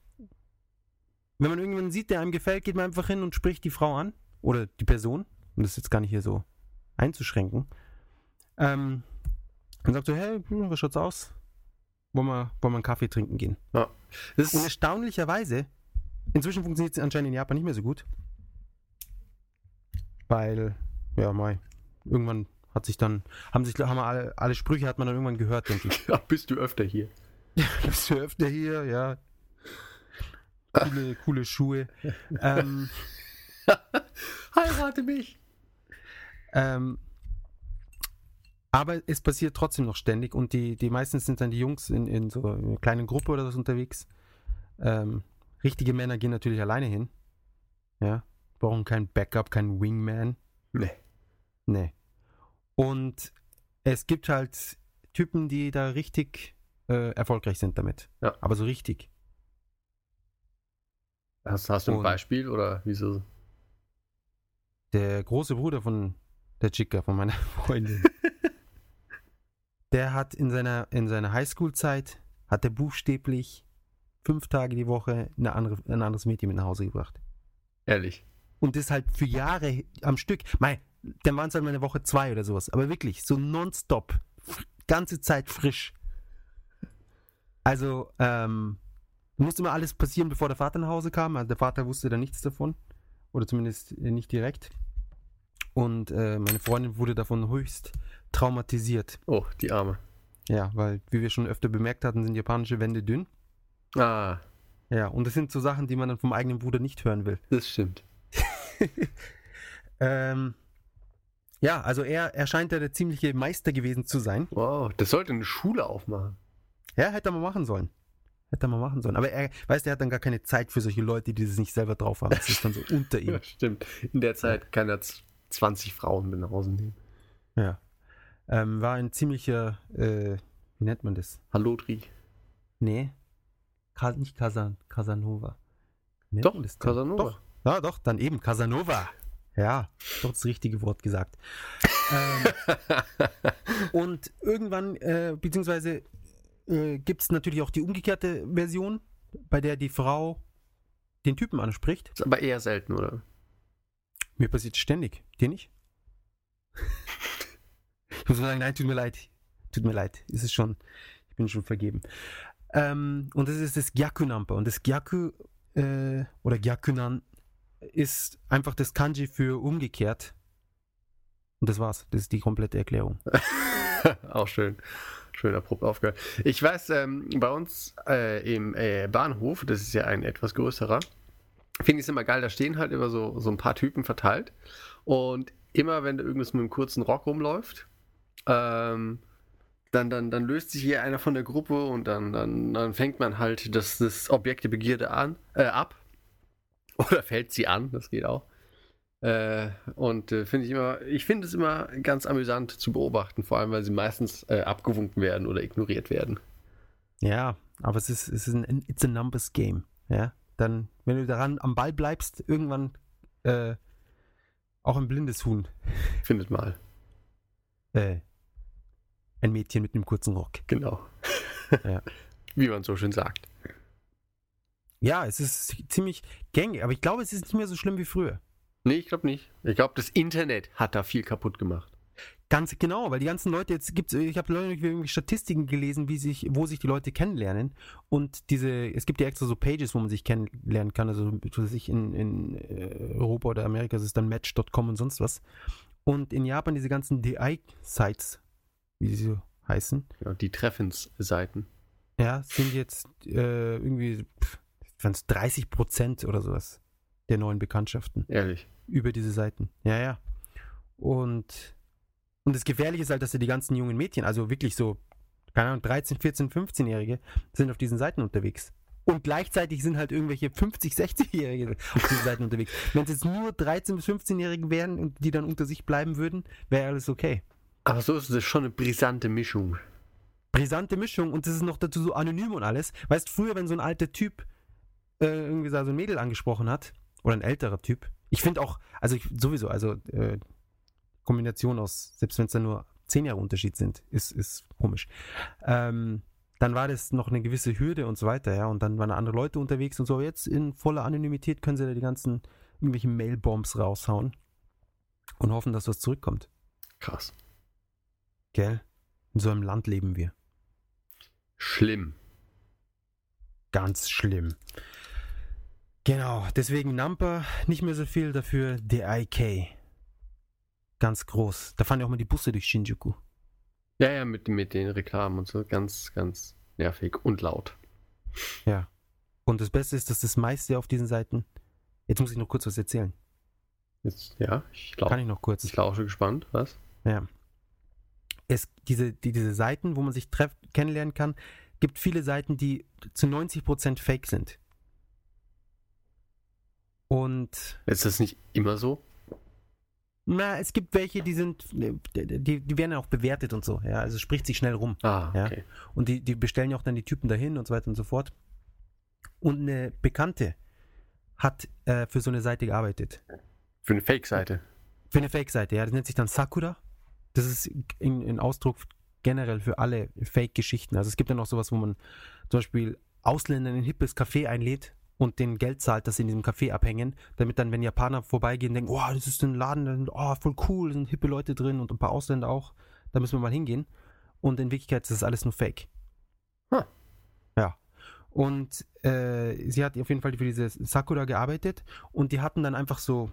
Wenn man irgendjemanden sieht, der einem gefällt, geht man einfach hin und spricht die Frau an. Oder die Person. Und das ist jetzt gar nicht hier so einzuschränken. Ähm, und sagt so, hey, hm, was schaut's aus? Wollen wir, wollen wir einen Kaffee trinken gehen? Das ist, erstaunlicherweise, inzwischen funktioniert es anscheinend in Japan nicht mehr so gut. Weil, ja, mal, irgendwann hat sich dann, haben sich, haben alle, alle Sprüche hat man dann irgendwann gehört, denke ich. ja, bist du öfter hier? Bist du öfter hier, ja. Coole, coole Schuhe. ähm, Heirate mich. ähm, aber es passiert trotzdem noch ständig und die, die meistens sind dann die Jungs in, in so einer kleinen Gruppe oder so unterwegs. Ähm, richtige Männer gehen natürlich alleine hin. Ja. Brauchen kein Backup, kein Wingman. Nee. Nee. Und es gibt halt Typen, die da richtig äh, erfolgreich sind damit. Ja. Aber so richtig. Hast, hast du ein Und- Beispiel oder wieso? Der große Bruder von der Chica, von meiner Freundin, der hat in seiner, in seiner Highschool-Zeit, hat er buchstäblich fünf Tage die Woche eine andere, ein anderes Mädchen mit nach Hause gebracht. Ehrlich. Und das halt für Jahre am Stück. Mei, dann waren es halt mal eine Woche zwei oder sowas. Aber wirklich, so nonstop. Ganze Zeit frisch. Also, ähm, musste immer alles passieren, bevor der Vater nach Hause kam. Also der Vater wusste da nichts davon. Oder zumindest äh, nicht direkt. Und äh, meine Freundin wurde davon höchst traumatisiert. Oh, die Arme. Ja, weil, wie wir schon öfter bemerkt hatten, sind japanische Wände dünn. Ah, Ja, und das sind so Sachen, die man dann vom eigenen Bruder nicht hören will. das stimmt. Ähm, ja, also er, er scheint ja der ziemliche Meister gewesen zu sein. Wow, das sollte eine Schule aufmachen. Ja, hätte er mal machen sollen. Hätte er mal machen sollen. Aber er, weißt du, er hat dann gar keine Zeit für solche Leute, die das nicht selber drauf haben. Das ist dann so unter ihm. Ja, stimmt. In der Zeit kann er z- 20 Frauen mit nach Hause nehmen. Ja. Ähm, war ein ziemlicher, äh, wie nennt man das? Hallodri. Nee. Nicht Casan Casanova. Nennt Doch, das denn? Casanova. Doch. Ja, doch, dann eben Casanova. Ja, doch das richtige Wort gesagt. ähm, und irgendwann, äh, beziehungsweise äh, gibt es natürlich auch die umgekehrte Version, bei der die Frau den Typen anspricht. Ist aber eher selten, oder? Mir passiert ständig. Dir nicht? ich muss sagen, nein, tut mir leid. Tut mir leid. Es ist schon, ich bin schon vergeben. Ähm, und das ist das Gyaku-Nampa. Und das Gyaku äh, oder Gyakunan ist einfach das Kanji für umgekehrt. Und das war's. Das ist die komplette Erklärung. Auch schön. Schön abrupt aufgehört. Ich weiß, ähm, bei uns äh, im äh, Bahnhof, das ist ja ein etwas größerer, finde ich es immer geil, da stehen halt immer so, so ein paar Typen verteilt. Und immer, wenn da irgendwas mit einem kurzen Rock rumläuft, ähm, dann, dann, dann löst sich hier einer von der Gruppe und dann, dann, dann fängt man halt das, das Objekt der Begierde an, äh, ab. Oder fällt sie an, das geht auch. Äh, und äh, finde ich immer, ich finde es immer ganz amüsant zu beobachten, vor allem weil sie meistens äh, abgewunken werden oder ignoriert werden. Ja, aber es ist, es ist ein It's a Numbers Game. Ja, dann, wenn du daran am Ball bleibst, irgendwann äh, auch ein blindes Huhn. Findet mal. Äh, ein Mädchen mit einem kurzen Rock. Genau. Ja. Wie man so schön sagt. Ja, es ist ziemlich gängig, aber ich glaube, es ist nicht mehr so schlimm wie früher. Nee, ich glaube nicht. Ich glaube, das Internet hat da viel kaputt gemacht. Ganz genau, weil die ganzen Leute jetzt gibt's, ich habe irgendwie Statistiken gelesen, wie sich, wo sich die Leute kennenlernen. Und diese, es gibt ja extra so Pages, wo man sich kennenlernen kann. Also was weiß ich in, in äh, Europa oder Amerika ist es dann Match.com und sonst was. Und in Japan diese ganzen DI-Sites, wie sie so heißen, Ja, die Treffensseiten. ja, sind jetzt äh, irgendwie waren's 30 Prozent oder sowas der neuen Bekanntschaften Ehrlich. über diese Seiten. Ja, ja. Und, und das Gefährliche ist halt, dass ja die ganzen jungen Mädchen, also wirklich so, keine Ahnung, 13, 14, 15-Jährige, sind auf diesen Seiten unterwegs. Und gleichzeitig sind halt irgendwelche 50, 60-Jährige auf diesen Seiten unterwegs. Wenn es jetzt nur 13 bis 15-Jährige wären und die dann unter sich bleiben würden, wäre alles okay. Aber so ist es schon eine brisante Mischung. Brisante Mischung und das ist noch dazu so anonym und alles. Weißt früher, wenn so ein alter Typ äh, irgendwie so ein Mädel angesprochen hat, oder ein älterer Typ, ich finde auch, also ich, sowieso, also äh, Kombination aus, selbst wenn es dann nur zehn Jahre Unterschied sind, ist, ist komisch. Ähm, dann war das noch eine gewisse Hürde und so weiter, ja, und dann waren andere Leute unterwegs und so. Jetzt in voller Anonymität können sie da die ganzen irgendwelche Mailbombs raushauen und hoffen, dass was zurückkommt. Krass. Gell? In so einem Land leben wir. Schlimm. Ganz schlimm. Genau, deswegen Nampa nicht mehr so viel, dafür DIK. Ganz groß. Da fahren ja auch mal die Busse durch Shinjuku. Ja, ja, mit, mit den Reklamen und so. Ganz, ganz nervig und laut. Ja. Und das Beste ist, dass das meiste auf diesen Seiten. Jetzt muss ich noch kurz was erzählen. Jetzt, ja, ich Kann glaube, ich noch kurz? ich lausche gespannt. Was? Ja. Es, diese, die, diese Seiten, wo man sich treff, kennenlernen kann, gibt viele Seiten, die zu 90% fake sind. Und Ist das nicht immer so? na, es gibt welche, die sind, die, die werden ja auch bewertet und so, ja, also spricht sich schnell rum. Ah, Ja. okay. Und die, die bestellen ja auch dann die Typen dahin und so weiter und so fort. Und eine Bekannte hat äh, für so eine Seite gearbeitet. Für eine Fake-Seite. Für eine Fake-Seite, ja. Das nennt sich dann Sakura. Das ist ein, Ausdruck generell für alle Fake-Geschichten. Also es gibt ja noch sowas, wo man zum Beispiel Ausländer in ein hippes Café einlädt und den Geld zahlt, dass sie in diesem Café abhängen, damit dann, wenn Japaner vorbeigehen, denken, oh, das ist ein Laden, oh, voll cool, sind hippe Leute drin und ein paar Ausländer auch, da müssen wir mal hingehen. Und in Wirklichkeit ist das alles nur Fake. Huh. Ja. Und äh, sie hat auf jeden Fall für diese Sakura gearbeitet und die hatten dann einfach so,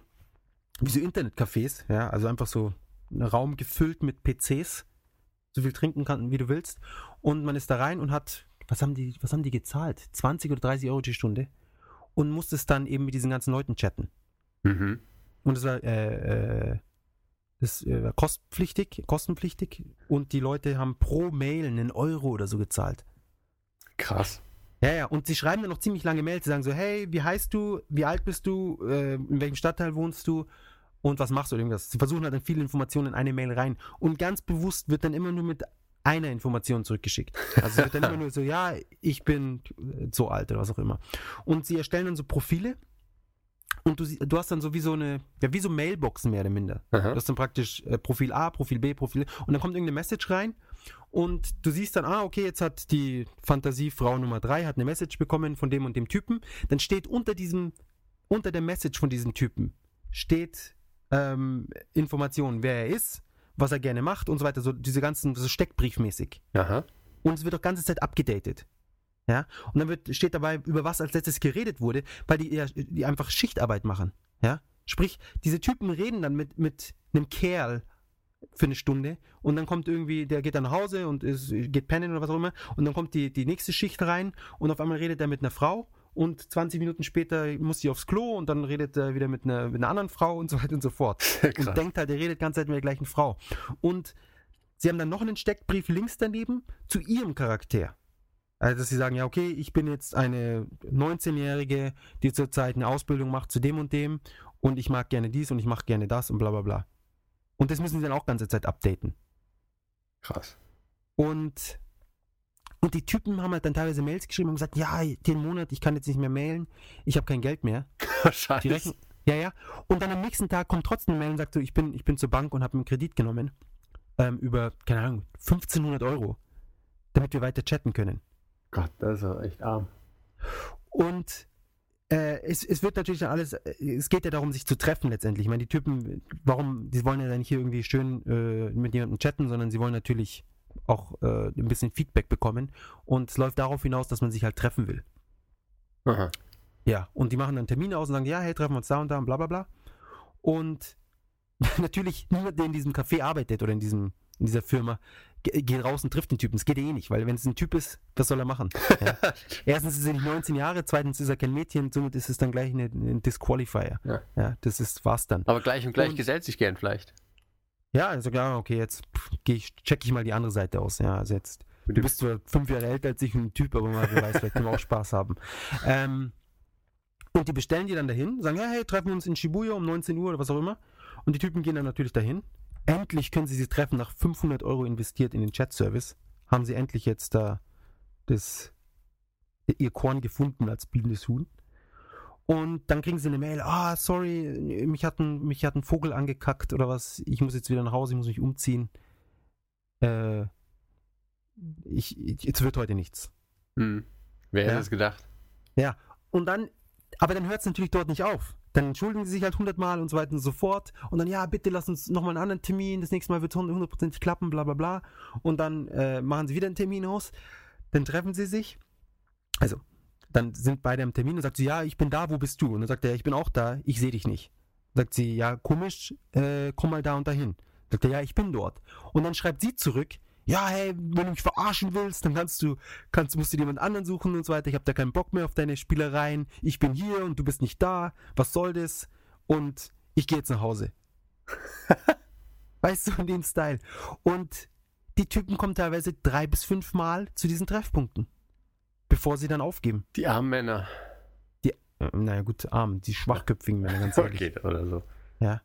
wie so Internetcafés, ja, also einfach so Raum gefüllt mit PCs, so viel trinken kann, wie du willst. Und man ist da rein und hat, was haben die, was haben die gezahlt? 20 oder 30 Euro die Stunde. Und musste es dann eben mit diesen ganzen Leuten chatten. Mhm. Und es war, äh, äh, das äh, war kostenpflichtig, kostenpflichtig. Und die Leute haben pro Mail einen Euro oder so gezahlt. Krass. Ja, ja, und sie schreiben dann noch ziemlich lange Mails. Sie sagen so, hey, wie heißt du, wie alt bist du, äh, in welchem Stadtteil wohnst du Und was machst du irgendwas? Sie versuchen halt dann viele Informationen in eine Mail rein. Und ganz bewusst wird dann immer nur mit einer Information zurückgeschickt. Also es wird dann immer nur so, ja, ich bin so alt oder was auch immer. Und sie erstellen dann so Profile und du, du hast dann so wie so eine, ja, wie so Mailboxen mehr oder minder. Aha. Du hast dann praktisch äh, Profil A, Profil B, Profil und dann kommt irgendeine Message rein und du siehst dann, ah, okay, jetzt hat die Fantasiefrau Nummer 3 hat eine Message bekommen von dem und dem Typen. Dann steht unter diesem, unter der Message von diesem Typen, steht ähm, Informationen, wer er ist, was er gerne macht und so weiter, so diese ganzen, so steckbriefmäßig. Aha. Und es wird auch ganze Zeit abgedatet. Ja, und dann wird, steht dabei, über was als letztes geredet wurde, weil die, die einfach Schichtarbeit machen. Ja, sprich, diese Typen reden dann mit, mit einem Kerl für eine Stunde und dann kommt irgendwie, der geht dann nach Hause und ist, geht pennen oder was auch immer und dann kommt die, die nächste Schicht rein und auf einmal redet er mit einer Frau und 20 Minuten später muss sie aufs Klo und dann redet er wieder mit einer, mit einer anderen Frau und so weiter und so fort. und Krass. denkt halt, er redet die ganze Zeit mit der gleichen Frau. Und sie haben dann noch einen Steckbrief links daneben zu ihrem Charakter. Also, dass sie sagen, ja, okay, ich bin jetzt eine 19-Jährige, die zurzeit eine Ausbildung macht zu dem und dem und ich mag gerne dies und ich mache gerne das und bla bla bla. Und das müssen sie dann auch ganze Zeit updaten. Krass. Und, und die Typen haben halt dann teilweise Mails geschrieben und gesagt, ja, den Monat, ich kann jetzt nicht mehr mailen, ich habe kein Geld mehr. Scheiße. ja, ja. Und dann am nächsten Tag kommt trotzdem eine Mail und sagt so, ich bin, ich bin zur Bank und habe einen Kredit genommen ähm, über, keine Ahnung, 1500 Euro, damit wir weiter chatten können. Gott, das ist ja echt arm. Und äh, es, es wird natürlich dann alles, äh, es geht ja darum, sich zu treffen letztendlich. Ich meine, die Typen, warum, die wollen ja dann nicht hier irgendwie schön äh, mit jemandem chatten, sondern sie wollen natürlich auch äh, ein bisschen Feedback bekommen. Und es läuft darauf hinaus, dass man sich halt treffen will. Aha. Ja, und die machen dann Termine aus und sagen, ja, hey, treffen wir uns da und da und bla bla bla. Und natürlich niemand, der in diesem Café arbeitet oder in, diesem, in dieser Firma, ge- geht raus und trifft den Typen. Das geht eh nicht, weil wenn es ein Typ ist, was soll er machen? Ja. Erstens ist er nicht 19 Jahre, zweitens ist er kein Mädchen, somit ist es dann gleich ein Disqualifier. Ja. ja, das ist war's dann. Aber gleich und gleich Und- gesellt sich gern vielleicht. Ja, also ja, okay, jetzt geh ich, check ich mal die andere Seite aus. Ja, also jetzt Du bist zwar fünf Jahre älter als ich und ein Typ, aber mal, wer weiß, vielleicht können wir auch Spaß haben. Ähm, und die bestellen die dann dahin, sagen, ja, hey, treffen wir uns in Shibuya um 19 Uhr oder was auch immer. Und die Typen gehen dann natürlich dahin. Endlich können sie sie treffen, nach 500 Euro investiert in den Chat-Service. Haben sie endlich jetzt da das, ihr Korn gefunden als blindes Huhn. Und dann kriegen sie eine Mail, ah, sorry, mich hat, ein, mich hat ein Vogel angekackt oder was, ich muss jetzt wieder nach Hause, ich muss mich umziehen. Äh, ich, jetzt wird heute nichts. Hm. Wer hätte Ja. es gedacht? Und dann, aber dann hört es natürlich dort nicht auf. Dann entschuldigen sie sich halt hundertmal und so weiter und so fort. Und dann, ja, bitte lass uns nochmal einen anderen Termin. Das nächste Mal wird es hundertprozentig klappen, bla bla bla. Und dann äh, machen sie wieder einen Termin aus. Dann treffen sie sich. Also, dann sind beide am Termin und sagt sie, ja, ich bin da, wo bist du? Und dann sagt er, ich bin auch da, ich sehe dich nicht. Sagt sie, ja, komisch, äh, komm mal da und dahin. Sagt er, ja, ich bin dort. Und dann schreibt sie zurück, ja, hey, wenn du mich verarschen willst, dann kannst du, kannst, musst du jemand anderen suchen und so weiter. Ich habe da keinen Bock mehr auf deine Spielereien. Ich bin hier und du bist nicht da. Was soll das? Und ich gehe jetzt nach Hause. weißt du, in dem Style. Und die Typen kommen teilweise drei bis fünf Mal zu diesen Treffpunkten, bevor sie dann aufgeben. Die armen Männer. Die, äh, naja, gut, arm, die schwachköpfigen Männer, ganz ehrlich. Okay, oder so. Ja.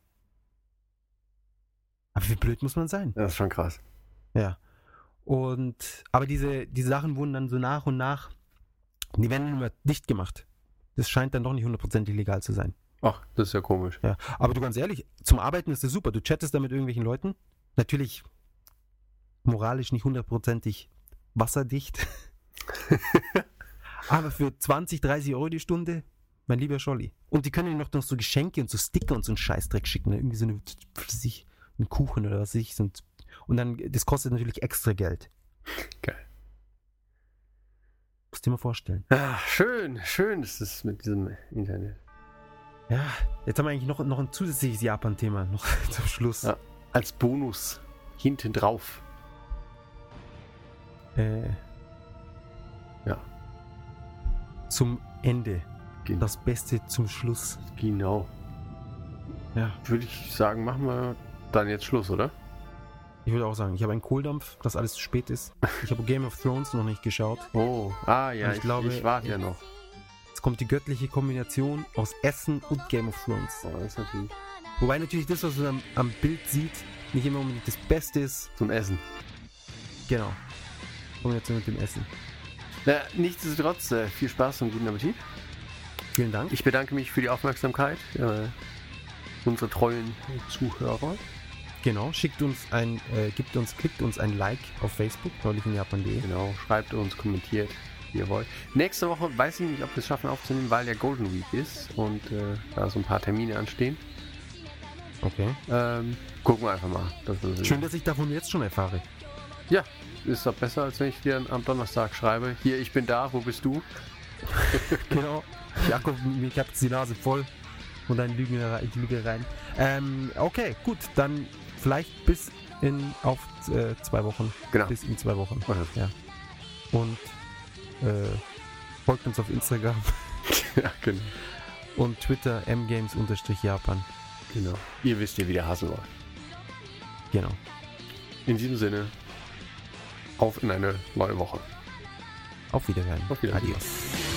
Aber wie blöd muss man sein? Das ist schon krass. Ja. Und, aber diese, die Sachen wurden dann so nach und nach, die werden immer dicht gemacht. Das scheint dann doch nicht hundertprozentig legal zu sein. Ach, das ist ja komisch. Ja. Aber du ganz ehrlich, zum Arbeiten ist das super. Du chattest da mit irgendwelchen Leuten. Natürlich moralisch nicht hundertprozentig wasserdicht. aber für 20, 30 Euro die Stunde, mein lieber Scholli. Und die können dir noch, noch so Geschenke und so Sticker und so einen Scheißdreck schicken. ne? Irgendwie so eine, was weiß ich, einen Kuchen oder was weiß ich. Und, und dann, das kostet natürlich extra Geld. Geil. Musst dir mal vorstellen. Ah, schön, schön ist es mit diesem Internet. Ja, jetzt haben wir eigentlich noch, noch ein zusätzliches Japan-Thema noch zum Schluss. Ja. Als Bonus hinten drauf. Äh, Zum Ende. Gen Das Beste zum Schluss. genau. Ja. Würde ich sagen, machen wir dann jetzt Schluss, oder? Ich würde auch sagen, ich habe einen Kohldampf, dass alles zu spät ist. Ich habe Game of Thrones noch nicht geschaut. Oh, ah ja, ich ich, glaube- ich warte ja noch. Jetzt kommt die göttliche Kombination aus Essen und Game of Thrones. Oh, das ist natürlich. Wobei natürlich das, was man am, am Bild sieht, nicht immer unbedingt das Beste ist. Zum Essen. Genau. Kombination mit dem Essen. Na, nichtsdestotrotz, äh, viel Spaß und guten Appetit. Vielen Dank. Ich bedanke mich für die Aufmerksamkeit. Äh, unsere treuen Zuhörer. Genau, schickt uns ein, äh, gibt uns, klickt uns ein Like auf Facebook, neulich in Japan.de. Genau, schreibt uns, kommentiert, wie ihr wollt. Nächste Woche weiß ich nicht, ob wir es schaffen aufzunehmen, weil ja Golden Week ist und äh, da so ein paar Termine anstehen. Okay. Ähm, gucken wir einfach mal. Das Schön, dass ich davon jetzt schon erfahre. Ja, ist doch besser, als wenn ich dir am Donnerstag schreibe. Hier, ich bin da, wo bist du? genau. Jakob, mir klappt die Nase voll und dann Lügen, Lüge rein. Ähm, okay, gut, dann vielleicht bis in auf äh, zwei Wochen. Genau. Bis in zwei Wochen. Okay. Ja. Und äh, folgt uns auf Instagram ja, genau. und Twitter mgames-japan. genau. Ihr wisst ja, wie der Hase läuft. Genau. In diesem Sinne, auf in eine neue Woche. Auf Wiedersehen. Auf Wiedersehen. Adios.